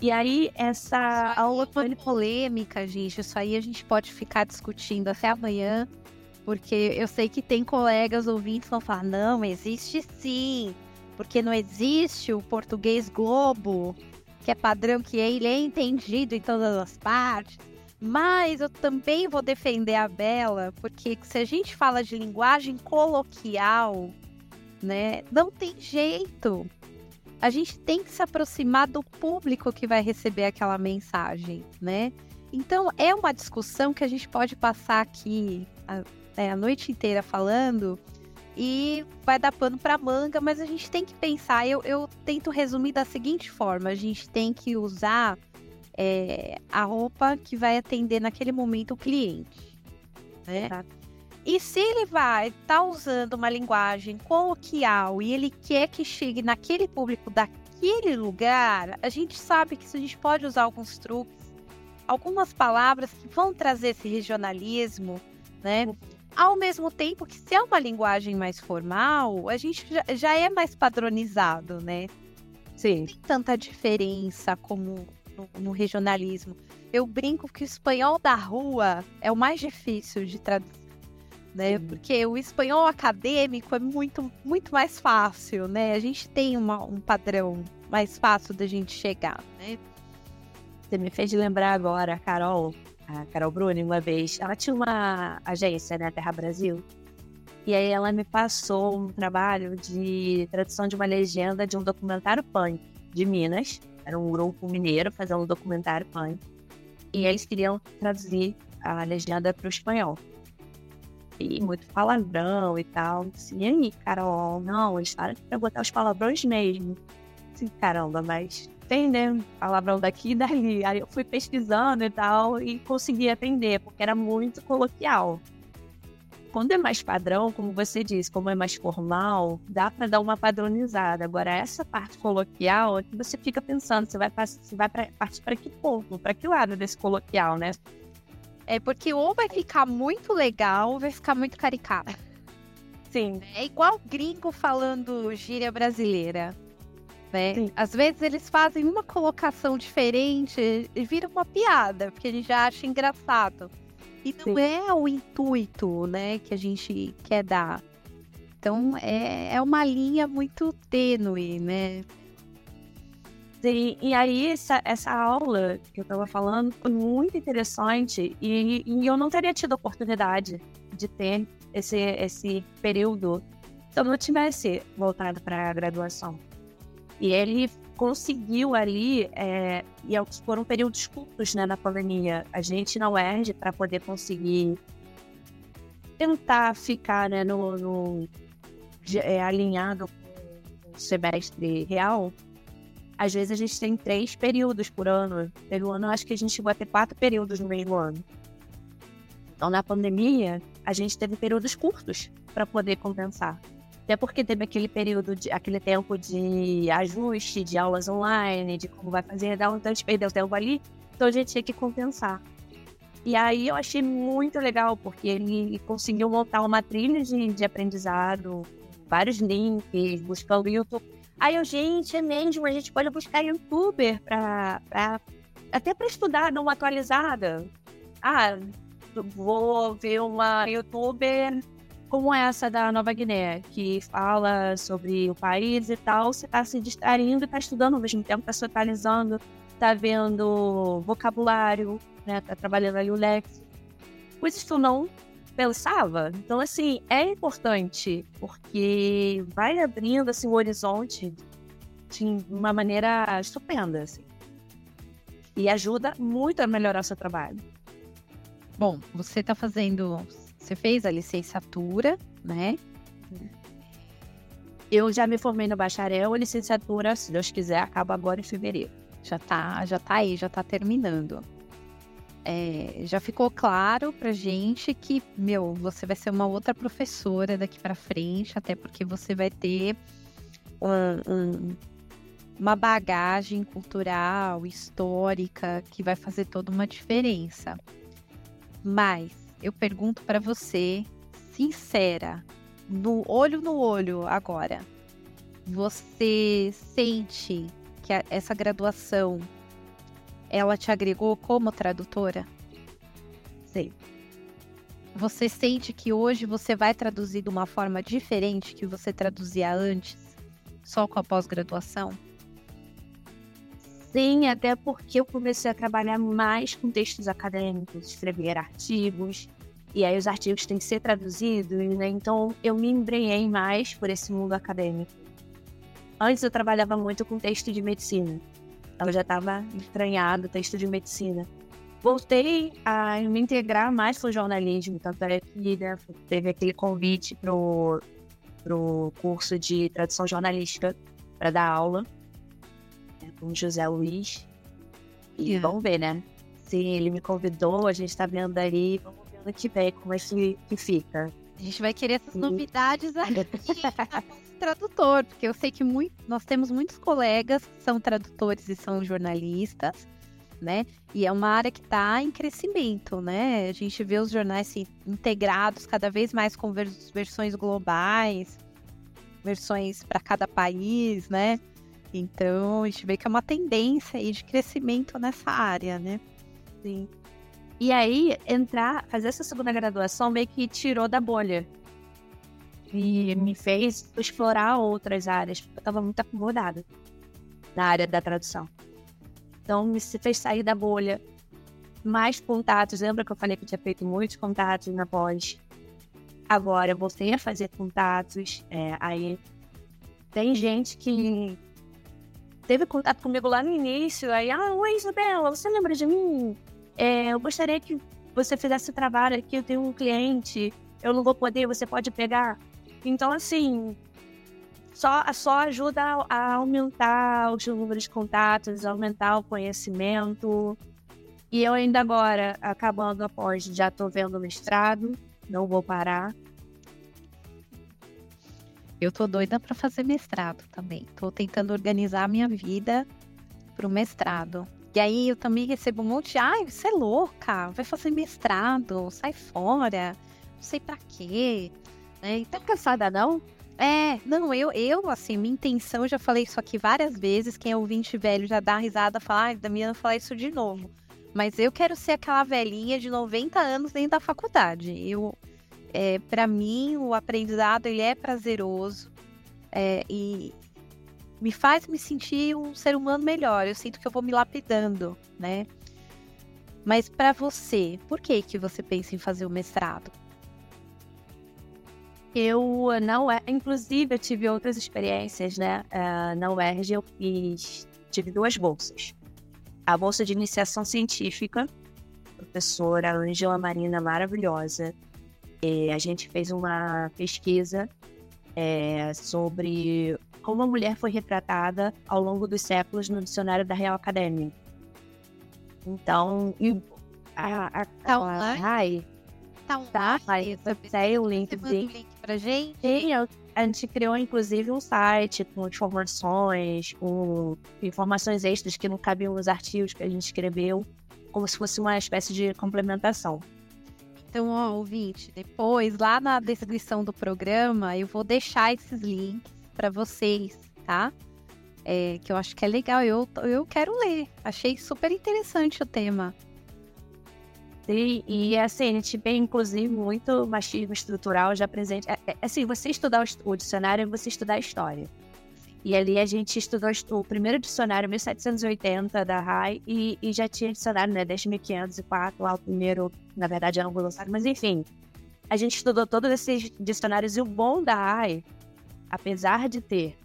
E aí, essa aula foi polêmica, gente. Isso aí a gente pode ficar discutindo até amanhã, porque eu sei que tem colegas ouvintes que vão falar: não, existe sim, porque não existe o português globo, que é padrão, que ele é entendido em todas as partes. Mas eu também vou defender a Bela, porque se a gente fala de linguagem coloquial, né, não tem jeito. A gente tem que se aproximar do público que vai receber aquela mensagem, né? Então é uma discussão que a gente pode passar aqui a, é, a noite inteira falando e vai dar pano para manga, mas a gente tem que pensar. Eu, eu tento resumir da seguinte forma: a gente tem que usar é, a roupa que vai atender naquele momento o cliente. Né? E se ele vai estar tá usando uma linguagem coloquial e ele quer que chegue naquele público daquele lugar, a gente sabe que a gente pode usar alguns truques, algumas palavras que vão trazer esse regionalismo, né? Ao mesmo tempo que se é uma linguagem mais formal, a gente já, já é mais padronizado, né? Sim. Não tem tanta diferença como no, no, regionalismo. Eu brinco que o espanhol da rua é o mais difícil de traduzir. Né? Porque o espanhol acadêmico é muito, muito mais fácil, né? A gente tem uma, um padrão mais fácil da gente chegar, né? Você me fez lembrar agora, Carol, a Carol Bruni, uma vez, ela tinha uma agência, né, Terra Brasil, e aí ela me passou um trabalho de tradução de uma legenda de um documentário punk de Minas, era um grupo mineiro fazendo um documentário punk. E eles queriam traduzir a legenda para o espanhol. E muito palavrão e tal. E aí, Carol? Não, eles falaram para botar os palavrões mesmo. Assim, caramba, mas tem, né? Palavrão daqui e dali. Aí eu fui pesquisando e tal e consegui atender, porque era muito coloquial. Quando é mais padrão, como você disse, como é mais formal, dá para dar uma padronizada. Agora, essa parte coloquial é que você fica pensando, você vai, você vai pra, partir para que ponto, para que lado desse coloquial, né? É porque ou vai ficar muito legal ou vai ficar muito caricato. Sim. É igual gringo falando gíria brasileira. Né? Às vezes eles fazem uma colocação diferente e vira uma piada, porque a gente já acha engraçado. E não Sim. é o intuito, né, que a gente quer dar. Então é, é uma linha muito tênue, né? Sim, e aí essa, essa aula que eu estava falando foi muito interessante e, e eu não teria tido oportunidade de ter esse, esse período se eu não tivesse voltado para a graduação. E ele conseguiu ali, é, e é foram períodos curtos né, na pandemia, a gente na UERJ, para poder conseguir tentar ficar né, no, no é, alinhado com o semestre real, às vezes a gente tem três períodos por ano. Pelo ano, acho que a gente chegou a ter quatro períodos no mesmo ano. Então, na pandemia, a gente teve períodos curtos para poder compensar. Até porque teve aquele período, de, aquele tempo de ajuste de aulas online, de como vai fazer, então a gente perdeu tempo ali, então a gente tinha que compensar. E aí eu achei muito legal, porque ele conseguiu montar uma trilha de, de aprendizado, vários links, buscando YouTube. Aí eu, gente, é mesmo, a gente pode buscar youtuber pra, pra até para estudar, dar uma atualizada. Ah, vou ver uma youtuber como essa da Nova Guiné, que fala sobre o país e tal, você está se distraindo e está estudando ao mesmo tempo, está se está vendo vocabulário, né? Está trabalhando ali o léxico. Coisas eu não pensava. Então, assim, é importante, porque vai abrindo assim, o horizonte de uma maneira estupenda, assim. E ajuda muito a melhorar o seu trabalho. Bom, você está fazendo você fez a licenciatura, né? Eu já me formei no bacharel, a licenciatura, se Deus quiser, acaba agora em fevereiro. Já tá, já tá aí, já tá terminando. É, já ficou claro pra gente que, meu, você vai ser uma outra professora daqui para frente, até porque você vai ter um, um, uma bagagem cultural, histórica, que vai fazer toda uma diferença. Mas eu pergunto para você, sincera, no olho no olho agora, você sente que a, essa graduação ela te agregou como tradutora? Sim. Você sente que hoje você vai traduzir de uma forma diferente que você traduzia antes, só com a pós-graduação? Sim, até porque eu comecei a trabalhar mais com textos acadêmicos, escrever artigos, e aí os artigos têm que ser traduzidos, né? Então eu me embrenhei mais por esse mundo acadêmico. Antes eu trabalhava muito com texto de medicina. Então eu já estava estranhado texto de medicina. Voltei a me integrar mais com o jornalismo, tanto é que né, teve aquele convite pro, pro curso de tradução jornalística para dar aula com José Luiz. E yeah. vamos ver, né? Sim, ele me convidou, a gente tá vendo aí, vamos ver ano que vem como é que, que fica. A gente vai querer essas Sim. novidades aqui tradutor, porque eu sei que muito, nós temos muitos colegas que são tradutores e são jornalistas, né? E é uma área que está em crescimento, né? A gente vê os jornais assim, integrados cada vez mais com vers versões globais, versões para cada país, né? Então, a gente vê que é uma tendência aí de crescimento nessa área, né? Sim. E aí, entrar, fazer essa segunda graduação meio que tirou da bolha. E me fez explorar outras áreas, porque eu estava muito acomodada na área da tradução. Então, me fez sair da bolha. Mais contatos. Lembra que eu falei que eu tinha feito muitos contatos na pós? Agora, eu voltei a fazer contatos. É, aí, tem gente que teve contato comigo lá no início. Aí, ah, oi Isabela, você lembra de mim? É, eu gostaria que você fizesse o trabalho aqui, eu tenho um cliente, eu não vou poder, você pode pegar. Então, assim, só, só ajuda a, a aumentar os números de contatos, aumentar o conhecimento. E eu ainda agora, acabando após, já estou vendo o mestrado, não vou parar. Eu tô doida para fazer mestrado também. Tô tentando organizar a minha vida pro mestrado. E aí eu também recebo um monte de, ai, você é louca, vai fazer mestrado, sai fora, não sei para quê. É, então, tá cansada não? É, não, eu, eu, assim, minha intenção, já falei isso aqui várias vezes, quem é ouvinte velho já dá risada, fala, ai, Damiana falar isso de novo. Mas eu quero ser aquela velhinha de 90 anos dentro da faculdade. Eu, é, para mim, o aprendizado ele é prazeroso é, e me faz me sentir um ser humano melhor. Eu sinto que eu vou me lapidando, né? Mas para você, por que que você pensa em fazer o mestrado? Eu não é, inclusive eu tive outras experiências, né? Uh, na UERJ eu fiz, tive duas bolsas. A bolsa de iniciação científica, professora Angela Marina maravilhosa, a gente fez uma pesquisa é, sobre como a mulher foi retratada ao longo dos séculos no dicionário da Real Academia. Então, e a, a, tá a, ai, tá um tá, aí, eu o link, link pra gente. E a gente criou, inclusive, um site com informações, com informações extras que não cabiam nos artigos que a gente escreveu, como se fosse uma espécie de complementação. Então, ó, ouvinte, depois lá na descrição do programa eu vou deixar esses links para vocês, tá? É, que eu acho que é legal, eu, eu quero ler. Achei super interessante o tema. Sim, e assim, a gente vê inclusive muito machismo estrutural já presente. É, é, assim, você estudar o, dicionário é você estudar a história. E ali a gente estudou o primeiro dicionário, 1780, da RAI, e, e já tinha dicionário, né, desde 1504, lá o primeiro, na verdade, um glossário, mas enfim. A gente estudou todos esses dicionários, e o bom da RAI, apesar de ter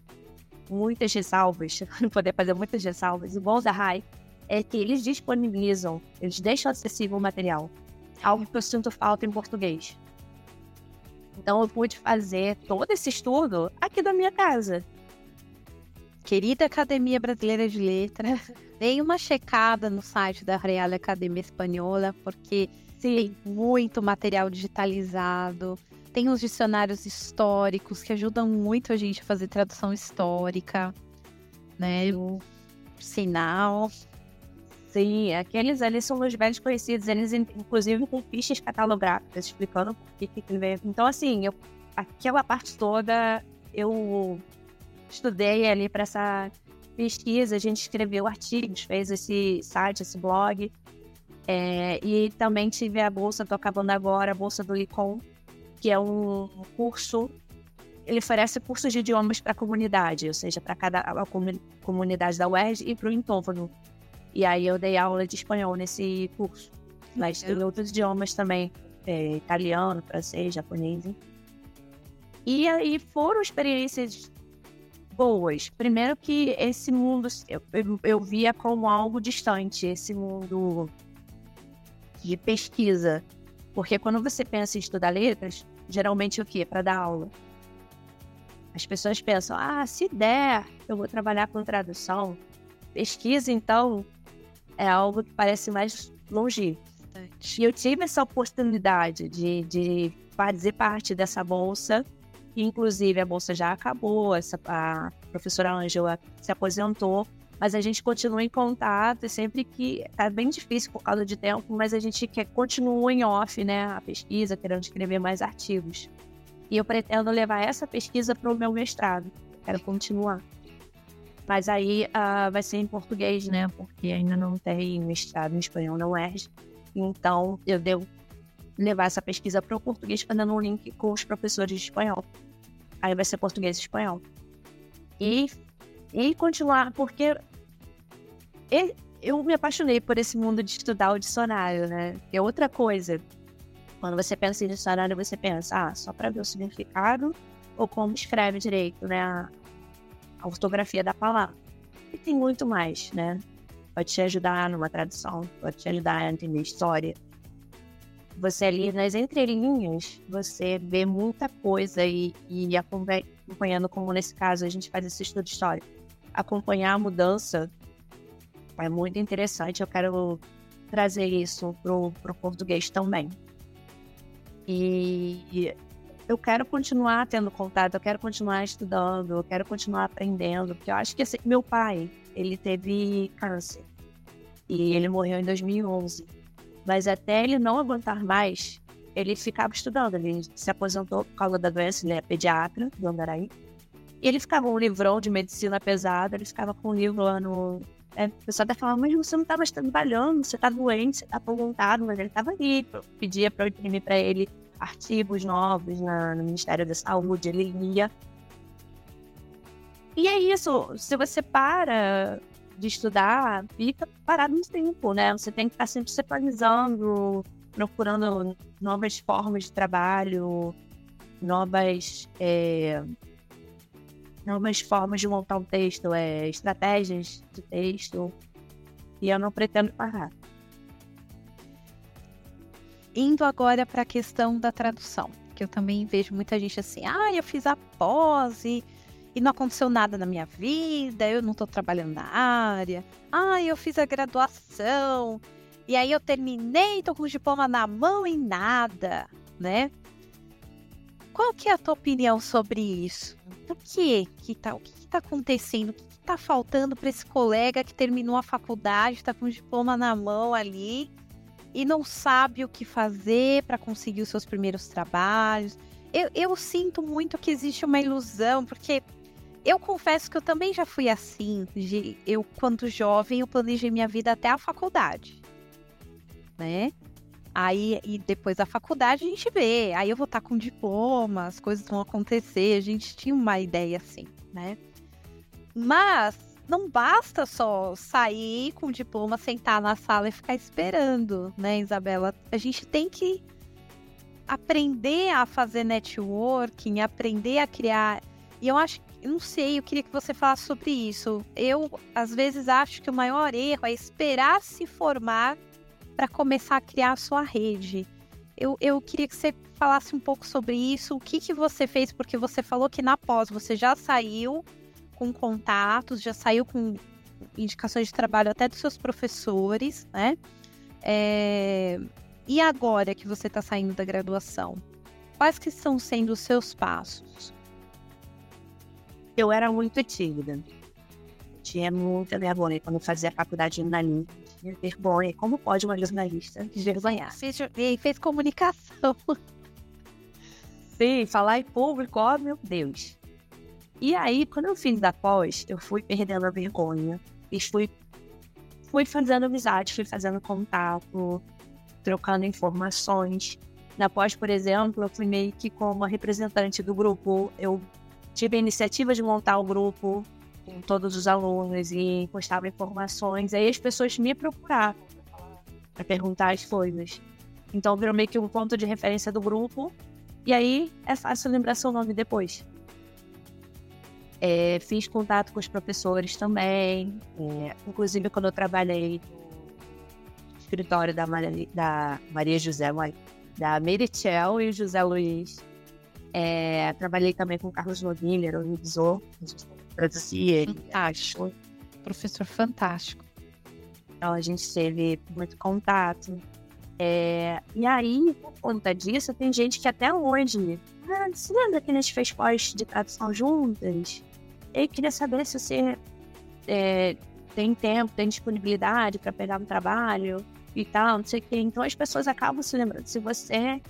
muitas ressalvas, poder fazer muitas ressalvas, o bom da RAI é que eles disponibilizam, eles deixam acessível o material, algo que eu sinto falta em português. Então eu pude fazer todo esse estudo aqui da minha casa querida Academia Brasileira de Letras, dei uma checada no site da Real Academia Espanhola, porque tem muito material digitalizado, tem os dicionários históricos que ajudam muito a gente a fazer tradução histórica, né? O sinal. Sim, aqueles ali são meus velhos conhecidos, eles inclusive com fichas catalográficas explicando por que que veio. Então, assim, eu, aquela parte toda eu estudei ali para essa pesquisa, a gente escreveu artigos, fez esse site, esse blog. É, e também tive a bolsa, estou acabando agora, a bolsa do ICOM, que é um curso ele oferece cursos de idiomas para a comunidade, ou seja, para cada a comunidade da UERJ e para o entorno. E aí eu dei aula de espanhol nesse curso. Mas tem outros idiomas também, é, italiano, francês, japonês. E aí foram experiências boas. Primeiro que esse mundo eu, eu, eu via como algo distante, esse mundo de pesquisa. Porque quando você pensa em estudar letras, geralmente o quê? Para dar aula. As pessoas pensam, ah, se der, eu vou trabalhar com tradução. Pesquisa, então, é algo que parece mais longe. E eu tive essa oportunidade de, de fazer parte dessa bolsa. Inclusive, a bolsa já acabou, essa, a professora Angela se aposentou, mas a gente continua em contato e sempre que é bem difícil por causa de tempo, mas a gente quer continua em off, né, a pesquisa, querendo escrever mais artigos. E eu pretendo levar essa pesquisa para o meu mestrado. Quero continuar. Mas aí uh, vai ser em português, né? Porque ainda não tem mestrado em espanhol na UERJ. Então, eu devo levar essa pesquisa para o português, fazendo um link com os professores de espanhol. Aí vai ser português e espanhol. E, e continuar, porque eu me apaixonei por esse mundo de estudar o dicionário, né? Que é outra coisa. Quando você pensa em dicionário, você pensa, ah, só para ver o significado ou como escreve direito, né? A, a ortografia da palavra. E tem muito mais, né? Pode te ajudar numa tradução, pode te ajudar a entender história. Você ali nas entrelinhas, você vê muita coisa e, e acompanhando, como nesse caso a gente faz esse estudo de história, acompanhar a mudança é muito interessante. Eu quero trazer isso pro, pro português também. E eu quero continuar tendo contato, eu quero continuar estudando, eu quero continuar aprendendo, porque eu acho que assim, meu pai, ele teve câncer e ele morreu em 2011. Mas até ele não aguentar mais, ele ficava estudando. Ele se aposentou por causa da doença, ele é pediatra do Andaraí. E ele ficava um livrão de medicina pesada, ele ficava com um livro lá no. É, o pessoal até falava, mas você não estava trabalhando, você está doente, você está aposentado, mas ele estava ali, pedia para eu imprimir para ele artigos novos na, no Ministério da Saúde, ele lia. E é isso, se você para de estudar, fica parado no tempo, né? Você tem que estar sempre se atualizando, procurando novas formas de trabalho, novas, é, novas formas de montar um texto, é, estratégias de texto. E eu não pretendo parar. Indo agora para a questão da tradução, que eu também vejo muita gente assim, ah, eu fiz a pós e, não aconteceu nada na minha vida, eu não estou trabalhando na área, ah, eu fiz a graduação e aí eu terminei, estou com o diploma na mão e nada, né? Qual que é a tua opinião sobre isso? O que que tá, o que está acontecendo? O que está faltando para esse colega que terminou a faculdade, está com o diploma na mão ali e não sabe o que fazer para conseguir os seus primeiros trabalhos. Eu, eu sinto muito que existe uma ilusão, porque eu confesso que eu também já fui assim. De, eu, quando jovem, eu planejei minha vida até a faculdade. Né? Aí, e depois da faculdade, a gente vê. Aí eu vou estar com diploma, as coisas vão acontecer. A gente tinha uma ideia assim, né? Mas não basta só sair com diploma, sentar na sala e ficar esperando, né, Isabela? A gente tem que aprender a fazer networking, aprender a criar. E eu acho, eu não sei, eu queria que você falasse sobre isso. Eu, às vezes, acho que o maior erro é esperar se formar para começar a criar a sua rede. Eu, eu queria que você falasse um pouco sobre isso. O que, que você fez? Porque você falou que na pós você já saiu com contatos, já saiu com indicações de trabalho até dos seus professores, né? É... E agora que você está saindo da graduação, quais que estão sendo os seus passos? Eu era muito tímida. Tinha muita vergonha quando fazia a faculdade na Link. tinha vergonha. Como pode uma jornalista desvergonhar? Fez, fez comunicação. Sim, falar em público, ó, meu Deus. E aí, quando eu fiz da pós, eu fui perdendo a vergonha. E fui, fui fazendo amizade, fui fazendo contato, trocando informações. Na pós, por exemplo, eu fui meio que como a representante do grupo. Eu tive a iniciativa de montar o grupo com todos os alunos e postava informações. Aí as pessoas me procuravam para perguntar as coisas. Então virou meio que um ponto de referência do grupo. E aí é fácil lembrar seu nome depois. É, fiz contato com os professores também. É, inclusive quando eu trabalhei no escritório da Maria, da Maria José, da Merichel e José Luiz. É, trabalhei também com o Carlos Nogueira, o revisor, produzia ele. Fantástico. Professor fantástico. Então a gente teve muito contato. É, e aí, por conta disso, tem gente que até hoje. Ah, você lembra que a gente fez pós de tradução juntas? Eu queria saber se você é, tem tempo, tem disponibilidade para pegar um trabalho e tal, não sei o quê. Então as pessoas acabam se lembrando. Se você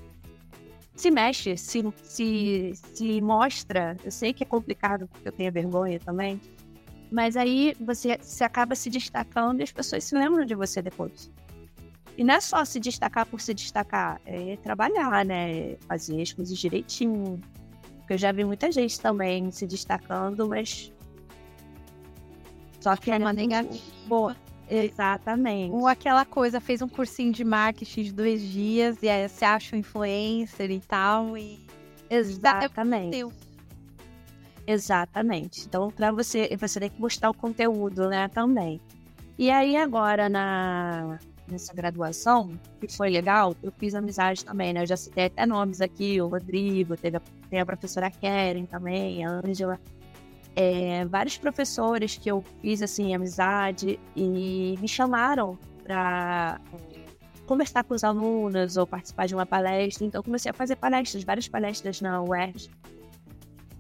se mexe, se, se, se mostra. Eu sei que é complicado porque eu tenho vergonha também. Mas aí você se acaba se destacando e as pessoas se lembram de você depois. E não é só se destacar por se destacar, é trabalhar, né? Fazer as coisas direitinho. Porque eu já vi muita gente também se destacando, mas. Só que é uma negativa. Boa. Exatamente. Ou aquela coisa, fez um cursinho de marketing de dois dias e aí você acha um influencer e tal. E... Exatamente. Exatamente. Então, para você, você tem que mostrar o conteúdo, né, também. E aí, agora, na, nessa graduação, que foi legal, eu fiz amizade também, né? Eu já citei até nomes aqui, o Rodrigo, teve a, tem a professora Karen também, a Ângela é, vários professores que eu fiz assim amizade e me chamaram para conversar com os alunos ou participar de uma palestra. Então comecei a fazer palestras, várias palestras na UERJ,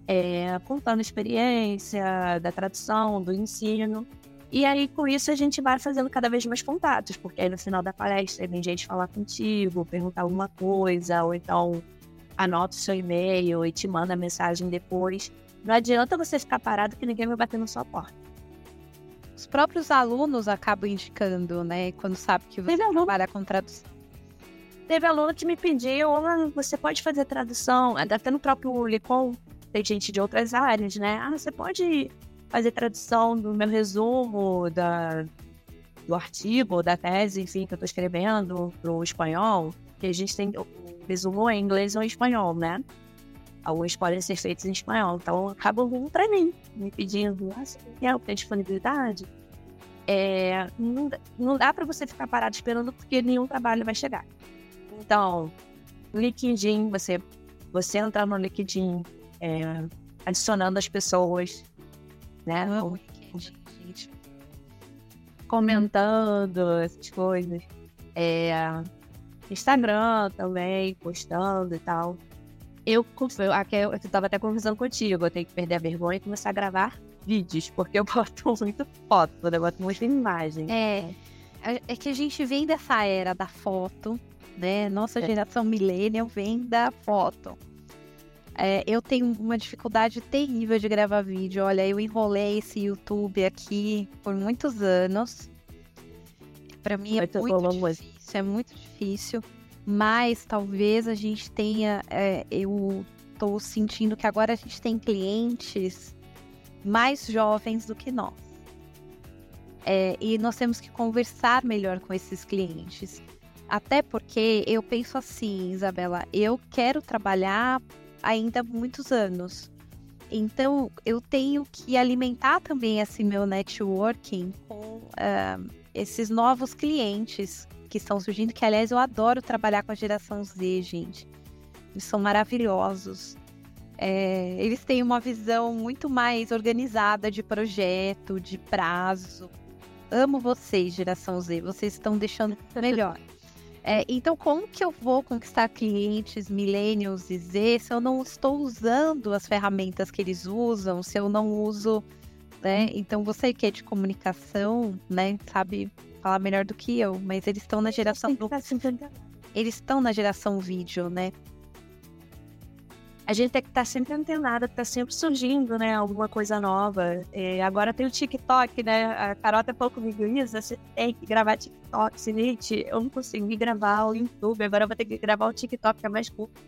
é, contando a experiência da tradução, do ensino. E aí, com isso, a gente vai fazendo cada vez mais contatos, porque aí no final da palestra vem gente falar contigo, perguntar alguma coisa, ou então anota o seu e-mail e te manda mensagem depois. Não adianta você ficar parado que ninguém vai bater na sua porta. Os próprios alunos acabam indicando, né? Quando sabe que você Teve trabalha com tradução. Teve aluno que me pediu, ah, você pode fazer tradução, até no próprio Licon, tem gente de outras áreas, né? Ah, você pode fazer tradução do meu resumo, da, do artigo, da tese, enfim, que eu estou escrevendo para o espanhol, que a gente tem o resumo em inglês ou em espanhol, né? Alguns podem ser feitos em espanhol. Então, acabam vindo para mim, me pedindo, ah, você tem disponibilidade? É, não, não dá para você ficar parado esperando porque nenhum trabalho vai chegar. Então, LinkedIn, você, você entrar no LinkedIn, é, adicionando as pessoas, né? Comentando essas coisas. É, Instagram também, postando e tal eu, eu, eu, eu tava até conversando contigo, eu tenho que perder a vergonha e começar a gravar vídeos, porque eu boto muito foto, eu boto muita imagem. É, é, que a gente vem dessa era da foto, né? Nossa é. geração millennial vem da foto. É, eu tenho uma dificuldade terrível de gravar vídeo. Olha, eu enrolei esse YouTube aqui por muitos anos. Para mim é muito difícil, é muito difícil mas talvez a gente tenha. É, eu estou sentindo que agora a gente tem clientes mais jovens do que nós. É, e nós temos que conversar melhor com esses clientes. Até porque eu penso assim, Isabela, eu quero trabalhar ainda muitos anos. Então eu tenho que alimentar também esse meu networking com uh, esses novos clientes que estão surgindo, que aliás eu adoro trabalhar com a geração Z, gente. Eles são maravilhosos. É, eles têm uma visão muito mais organizada de projeto, de prazo. Amo vocês, geração Z. Vocês estão deixando melhor. É, então, como que eu vou conquistar clientes millennials e Z se eu não estou usando as ferramentas que eles usam, se eu não uso, né? Então, você que é de comunicação, né, sabe falar melhor do que eu, mas eles estão na geração do... Eles estão na geração vídeo, né? a gente tem que estar tá sempre antenada, tá sempre surgindo, né, alguma coisa nova. É, agora tem o TikTok, né? A Carol até falou comigo isso, você tem que gravar TikTok, Sinite, eu não consegui gravar o YouTube, agora eu vou ter que gravar o TikTok, que é mais curto.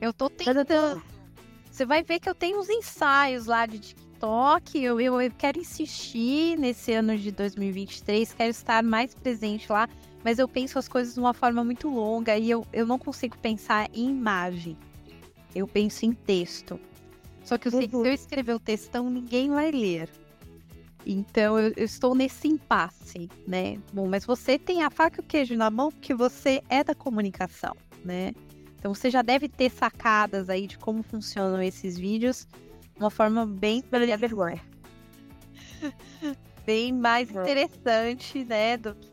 Eu tô tentando. Você vai ver que eu tenho uns ensaios lá de TikTok, eu, eu, eu quero insistir nesse ano de 2023, quero estar mais presente lá, mas eu penso as coisas de uma forma muito longa e eu, eu não consigo pensar em imagem eu penso em texto. Só que eu sei que se eu escrever o textão, ninguém vai ler. Então eu, eu, estou nesse impasse, né? Bom, mas você tem a faca e o queijo na mão porque você é da comunicação, né? Então você já deve ter sacadas aí de como funcionam esses vídeos de uma forma bem pela vergonha. bem mais interessante, né, do que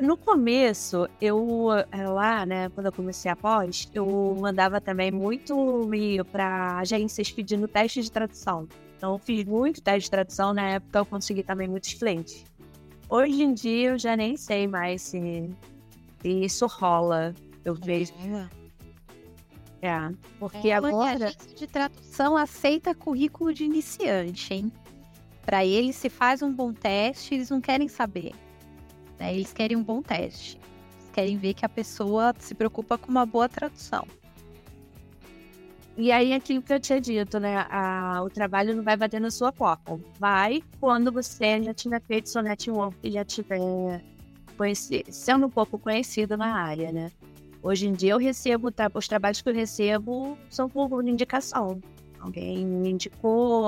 no começo, eu eh, lá, né, quando eu comecei a pós, eu mandava também muito e-mail para agências pedindo teste de tradução. Então, eu fiz muito teste de tradução, na época eu consegui também muitos clientes. Hoje em dia, eu já nem sei mais se, se isso rola. Eu vejo. É, porque é, agora. A agência de tradução aceita currículo de iniciante, hein? Para eles, se faz um bom teste, eles não querem saber. Né? Eles querem um bom teste. Eles querem ver que a pessoa se preocupa com uma boa tradução. E aí, aquilo que eu tinha dito, né? A, o trabalho não vai bater na sua porta. Vai quando você já tiver feito seu network e já tiver conhecido, sendo um pouco conhecido na área, né? Hoje em dia eu recebo, tá, os trabalhos que eu recebo são por indicação. Alguém me indicou,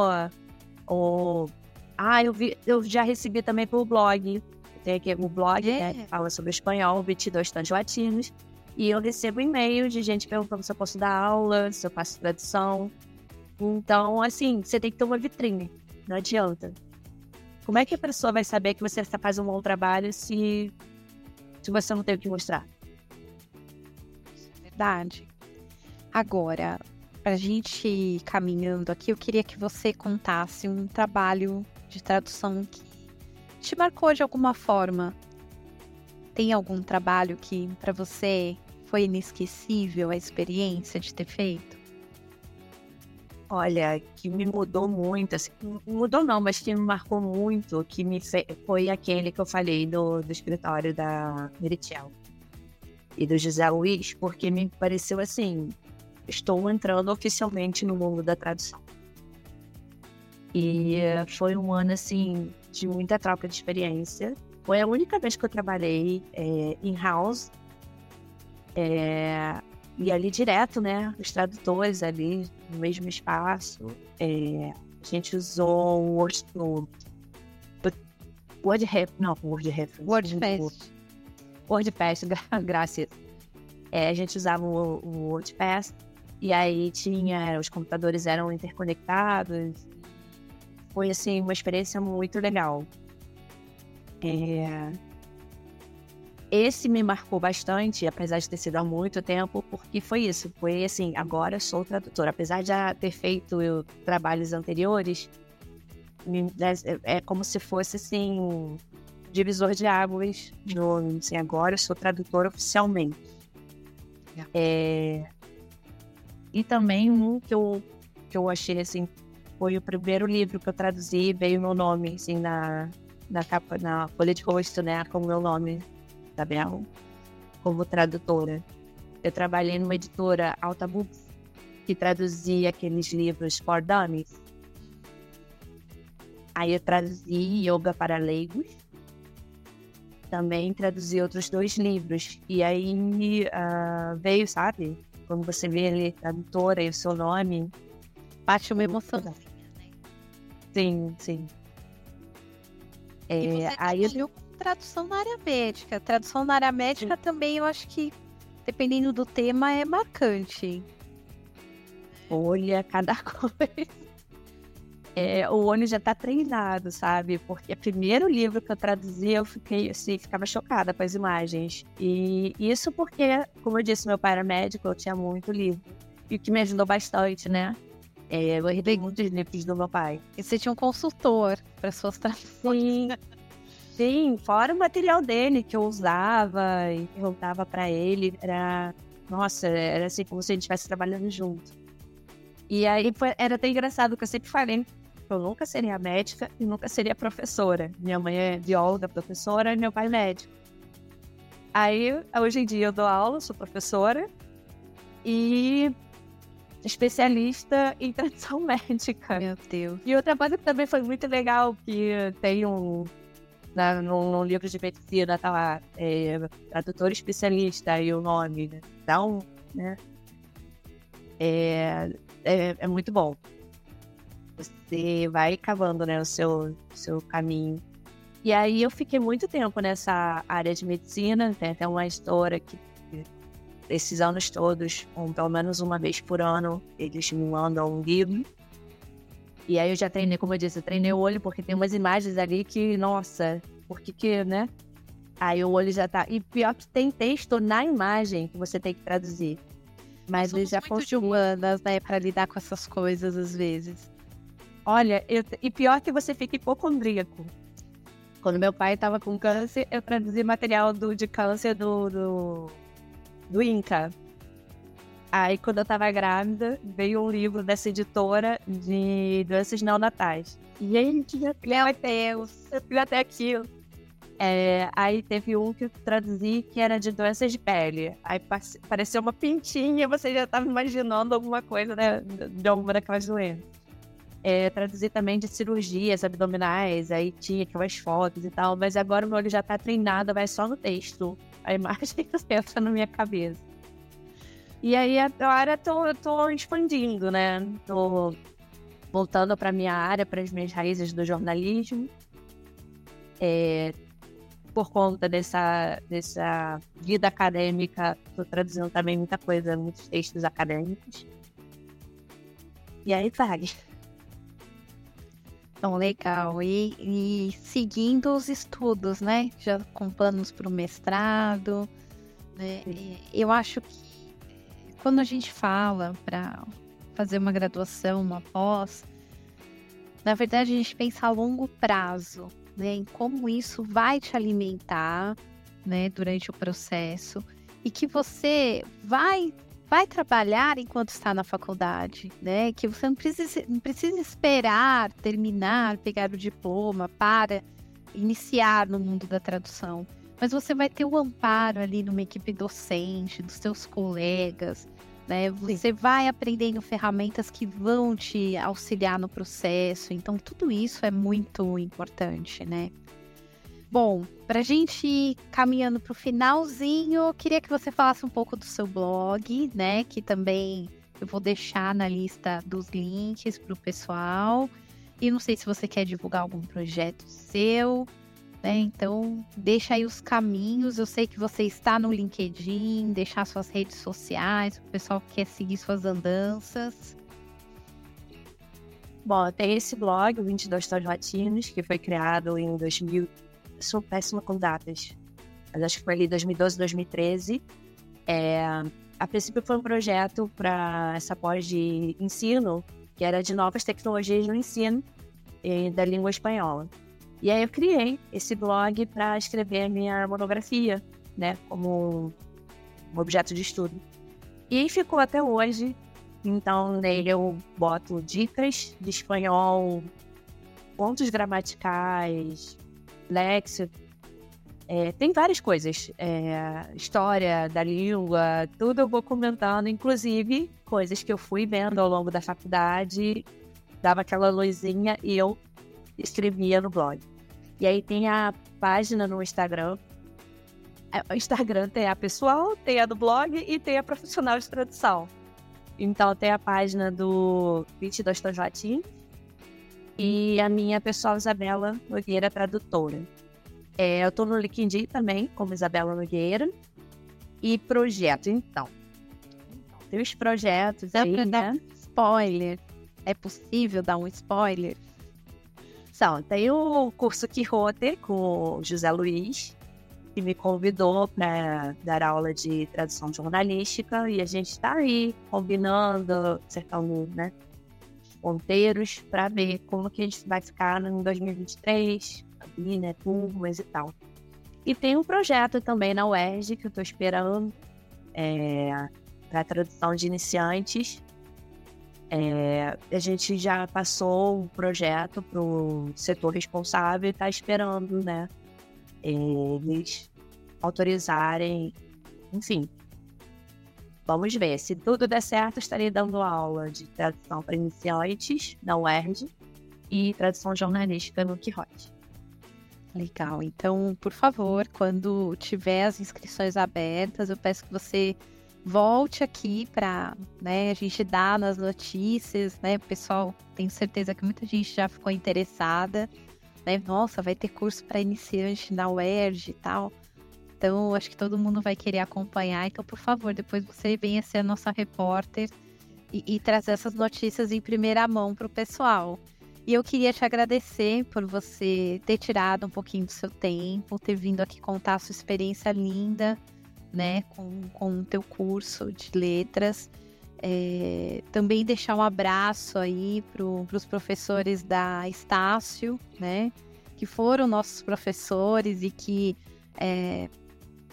ou. Ah, eu, vi, eu já recebi também pelo blog tem aqui o blog, né, que fala sobre espanhol, 22 tantos latinos. E eu recebo e-mails de gente perguntando se eu posso dar aula, se eu faço tradução. Então, assim, você tem que ter uma vitrine. Não adianta. Como é que a pessoa vai saber que você faz um bom trabalho se, se você não tem o que mostrar? Verdade. Agora, para gente ir caminhando aqui, eu queria que você contasse um trabalho de tradução que te marcou de alguma forma? Tem algum trabalho que para você foi inesquecível a experiência de ter feito? Olha, que me mudou muito, assim, mudou não, mas que me marcou muito, que me foi aquele que eu falei do, do escritório da Meritiel e do José Luiz, porque me pareceu assim, estou entrando oficialmente no mundo da tradução. E foi um ano assim de muita troca de experiência. Foi a única vez que eu trabalhei é, in-house. É, e ali direto, né? Os tradutores ali no mesmo espaço. É, a gente usou o Word, o WordRef, não, WordRef. WordPress. WordPress, graças. É, a gente usava o, o WordPress e aí tinha, os computadores eram interconectados foi assim uma experiência muito legal. É... Esse me marcou bastante, apesar de ter sido há muito tempo, porque foi isso. Foi assim, agora sou tradutora. Apesar de já ter feito eu, trabalhos anteriores, me, é, é, como se fosse assim divisor de águas. No, assim, agora eu sou tradutora oficialmente. É, e também um que eu, que eu achei assim foi o primeiro livro que eu traduzi, veio meu nome, assim, na, na capa, na folha de rosto, né, com o meu nome, bem? Como tradutora. Eu trabalhei numa editora, Alta Books, que traduzia aqueles livros for dummies. Aí eu traduzi Yoga para Leigos. Também traduzi outros dois livros. E aí uh, veio, sabe? Quando você vê ali, tradutora e o seu nome, bate uma emoção. Sim, sim. É, e você aí eu... tradução na área médica. Tradução na área médica sim. também eu acho que, dependendo do tema, é marcante. Olha, cada coisa. É, o olho já tá treinado, sabe? Porque o primeiro livro que eu traduzi, eu fiquei assim, ficava chocada com as imagens. E isso porque, como eu disse, meu pai era médico, eu tinha muito livro. E o que me ajudou bastante, né? É, eu herdei muitos livros do meu pai. E você tinha um consultor para suas traduções. Sim. Sim, fora o material dele que eu usava e perguntava para ele, era. Nossa, era assim como se a gente estivesse trabalhando junto. E aí foi, era até engraçado que eu sempre falei eu nunca seria médica e nunca seria professora. Minha mãe é bióloga, professora, e meu pai é médico. Aí, hoje em dia, eu dou aula, sou professora e especialista em tradução médica. Meu Deus. E outra coisa que também foi muito legal, que tem um. Na, livro de medicina tá lá, é, tradutor especialista e o nome, né? Então, né? É, é, é, muito bom. Você vai cavando, né, o seu, seu caminho. E aí eu fiquei muito tempo nessa área de medicina, tem até uma história que esses anos todos, um, pelo menos uma vez por ano, eles me mandam um livro. E aí eu já treinei, como eu disse, eu treinei o olho porque tem umas imagens ali que, nossa, por que que, né? Aí o olho já tá. E pior que tem texto na imagem que você tem que traduzir. Mas Somos eles já humanas, né, pra lidar com essas coisas às vezes. Olha, eu... e pior que você fica hipocondríaco. Quando meu pai tava com câncer, eu traduzi material do, de câncer do, do do Inca. Aí, quando eu tava grávida, veio um livro dessa editora de doenças neonatais. E tinha, meu Deus, eu fui até aquilo. É, aí teve um que eu traduzi que era de doenças de pele. Aí pareceu uma pintinha, você já estava imaginando alguma coisa né, de alguma daquelas doenças. É, traduzi também de cirurgias abdominais, aí tinha aquelas fotos e tal, mas agora o meu olho já tá treinado, vai só no texto. A imagem entra na minha cabeça. E aí agora tô, tô expandindo, né? Tô voltando para minha área, para as minhas raízes do jornalismo. É, por conta dessa, dessa vida acadêmica, tô traduzindo também muita coisa, muitos textos acadêmicos. E aí vai. Então, legal. E, e, seguindo os estudos, né? Já com planos para o mestrado. Né? Eu acho que quando a gente fala para fazer uma graduação, uma pós, na verdade a gente pensa a longo prazo, né? Em como isso vai te alimentar, né? Durante o processo e que você vai vai trabalhar enquanto está na faculdade, né? Que você não precisa, não precisa esperar terminar, pegar o diploma para iniciar no mundo da tradução. Mas você vai ter o amparo ali numa equipe docente, dos seus colegas, né? Você vai aprendendo ferramentas que vão te auxiliar no processo. Então, tudo isso é muito importante, né? Bom, para a gente ir caminhando para o finalzinho, queria que você falasse um pouco do seu blog, né? Que também eu vou deixar na lista dos links para o pessoal. E não sei se você quer divulgar algum projeto seu, né? Então, deixa aí os caminhos. Eu sei que você está no LinkedIn, deixar suas redes sociais, o pessoal que quer seguir suas andanças. Bom, tem esse blog, o 22 Tons Latinos, que foi criado em 2000 sou péssima com datas, mas acho que foi ali 2012, 2013. É, a princípio foi um projeto para essa pós de ensino, que era de novas tecnologias no ensino e da língua espanhola. E aí eu criei esse blog para escrever a minha monografia, né, como um objeto de estudo. E ficou até hoje. Então nele eu boto dicas de espanhol, pontos gramaticais, léxico. É, tem várias coisas. É, história da língua, tudo eu vou comentando, inclusive coisas que eu fui vendo ao longo da faculdade, dava aquela luzinha e eu escrevia no blog. E aí tem a página no Instagram. É, o Instagram tem a pessoal, tem a do blog e tem a profissional de tradução. Então tem a página do 22 Tons Latim e a minha pessoal Isabela Nogueira, tradutora. É, eu estou no LinkedIn também, como Isabela Nogueira. E projeto, então. Tem os projetos Dá aí, pra né? dar spoiler? É possível dar um spoiler? São, tem o curso Quixote com o José Luiz, que me convidou para dar aula de tradução jornalística, e a gente está aí combinando, acertando, né? Ponteiros para ver como que a gente vai ficar em 2023, ali, né, turmas e tal. E tem um projeto também na UERJ que eu estou esperando é, para tradução de iniciantes. É, a gente já passou o projeto para o setor responsável e está esperando, né? Eles autorizarem, enfim. Vamos ver. Se tudo der certo, estarei dando aula de tradução para iniciantes na UERJ e tradução jornalística no Quixote. Legal. Então, por favor, quando tiver as inscrições abertas, eu peço que você volte aqui para né, a gente dar nas notícias, né? Pessoal, tenho certeza que muita gente já ficou interessada, né? Nossa, vai ter curso para iniciante na UERJ e tal. Então, acho que todo mundo vai querer acompanhar. Então, por favor, depois você venha ser a nossa repórter e, e trazer essas notícias em primeira mão para o pessoal. E eu queria te agradecer por você ter tirado um pouquinho do seu tempo, ter vindo aqui contar a sua experiência linda, né, com, com o teu curso de letras. É, também deixar um abraço aí para os professores da Estácio, né, que foram nossos professores e que é,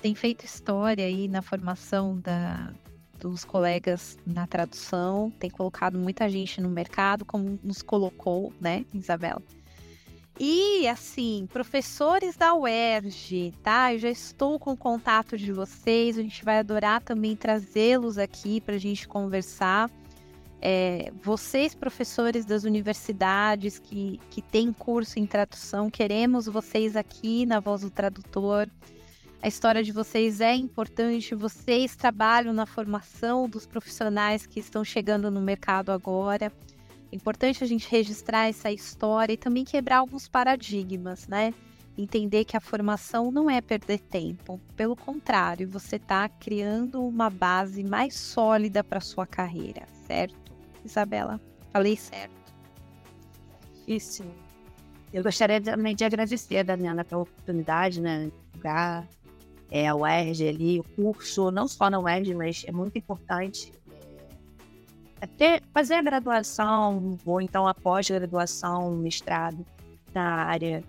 têm feito história aí na formação da, dos colegas na tradução, tem colocado muita gente no mercado, como nos colocou, né, Isabela? E assim, professores da UERJ, tá? Eu já estou com contato de vocês, a gente vai adorar também trazê-los aqui para a gente conversar. É, vocês, professores das universidades que, que têm curso em tradução, queremos vocês aqui na Voz do Tradutor. A história de vocês é importante, vocês trabalham na formação dos profissionais que estão chegando no mercado agora. É importante a gente registrar essa história e também quebrar alguns paradigmas, né? Entender que a formação não é perder tempo, pelo contrário, você está criando uma base mais sólida para sua carreira, certo? Isabela, falei certo. Isso. Eu gostaria também de agradecer Daniela pela oportunidade, né? Lugar é, a UERJ ali, o curso, não só na UERJ, mas é muito importante é ter, fazer a graduação, ou então a pós-graduação, mestrado na área.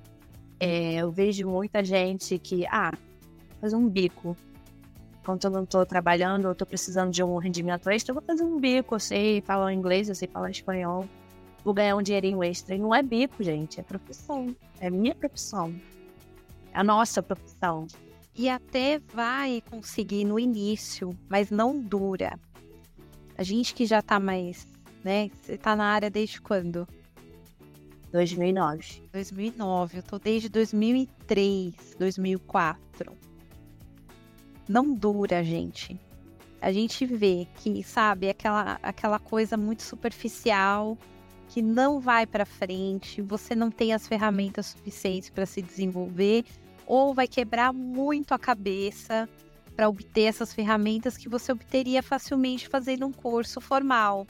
É, eu vejo muita gente que, ah, fazer um bico. Quando eu não estou trabalhando, eu estou precisando de um rendimento extra, eu vou fazer um bico. Eu sei falar inglês, eu sei falar espanhol, vou ganhar um dinheirinho extra. E não é bico, gente, é profissão. É minha profissão. É a nossa profissão e até vai conseguir no início, mas não dura. A gente que já tá mais, né? Você tá na área desde quando? 2009. 2009. Eu tô desde 2003, 2004. Não dura, gente. A gente vê que, sabe, aquela, aquela coisa muito superficial que não vai para frente, você não tem as ferramentas suficientes para se desenvolver ou vai quebrar muito a cabeça para obter essas ferramentas que você obteria facilmente fazendo um curso formal.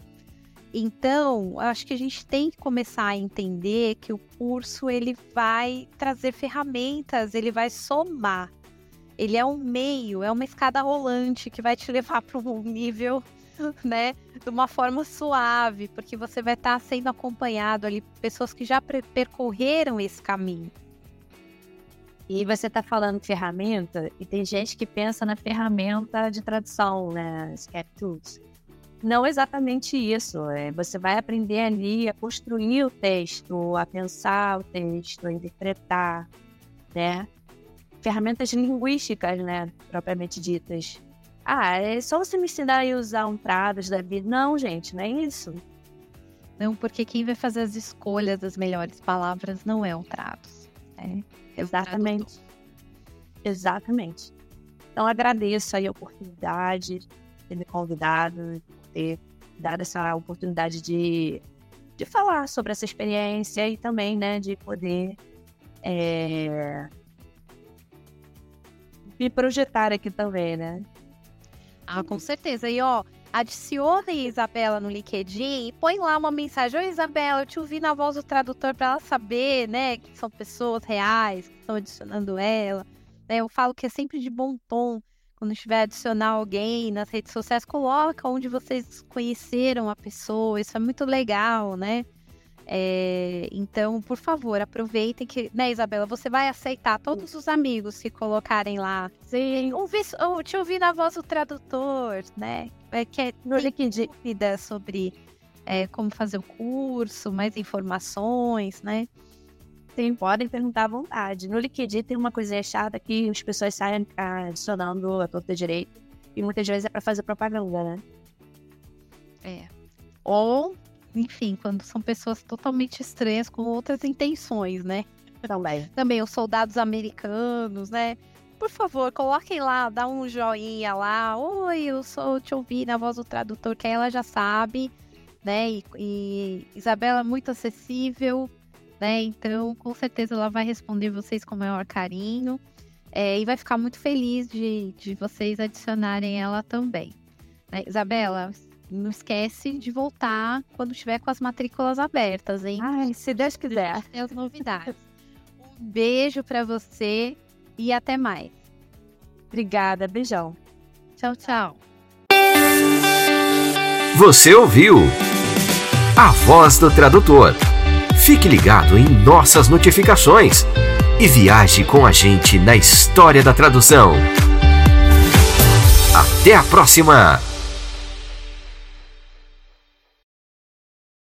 Então, acho que a gente tem que começar a entender que o curso ele vai trazer ferramentas, ele vai somar. Ele é um meio, é uma escada rolante que vai te levar para um nível, né, de uma forma suave, porque você vai estar tá sendo acompanhado ali pessoas que já percorreram esse caminho. E você está falando ferramenta, e tem gente que pensa na ferramenta de tradução, né? SketchTools. Não exatamente isso. É, você vai aprender ali a construir o texto, a pensar o texto, a interpretar, né? Ferramentas linguísticas, né? Propriamente ditas. Ah, é só você me ensinar a usar um Trados da vida. Não, gente, não é isso. Não, porque quem vai fazer as escolhas das melhores palavras não é o Trados. É Exatamente. Exatamente. Então agradeço aí a oportunidade de ter me convidado, ter dado essa oportunidade de, de falar sobre essa experiência e também, né, de poder é, me projetar aqui também, né? Ah, com certeza. E ó, adicione Isabela no LinkedIn e põe lá uma mensagem. Oi, Isabela, eu te ouvi na voz do tradutor para ela saber, né, que são pessoas reais que estão adicionando ela. Né, eu falo que é sempre de bom tom quando tiver adicionar alguém nas redes sociais, coloca onde vocês conheceram a pessoa. Isso é muito legal, né? É, então, por favor, aproveitem que, né, Isabela, você vai aceitar todos os amigos que colocarem lá. Sim, ouvi, ou te ouvir na voz do tradutor, né? É, que é no dúvida sobre é, como fazer o curso, mais informações, né? Sim, podem perguntar à vontade. No Liquidi tem uma coisa chata que as pessoas saem adicionando a torta direito. E muitas vezes é para fazer propaganda, né? É. Ou enfim, quando são pessoas totalmente estranhas com outras intenções, né? Também. Também os soldados americanos, né? Por favor, coloquem lá, dá um joinha lá. Oi, eu sou te ouvi na voz do tradutor, que ela já sabe, né? E, e Isabela é muito acessível, né? Então, com certeza ela vai responder vocês com o maior carinho. É, e vai ficar muito feliz de, de vocês adicionarem ela também. Né? Isabela, não esquece de voltar quando tiver com as matrículas abertas, hein? Ai, se Deus quiser. Tem as novidades. um beijo para você e até mais. Obrigada, beijão. Tchau, tchau. Você ouviu a voz do tradutor. Fique ligado em nossas notificações e viaje com a gente na história da tradução. Até a próxima!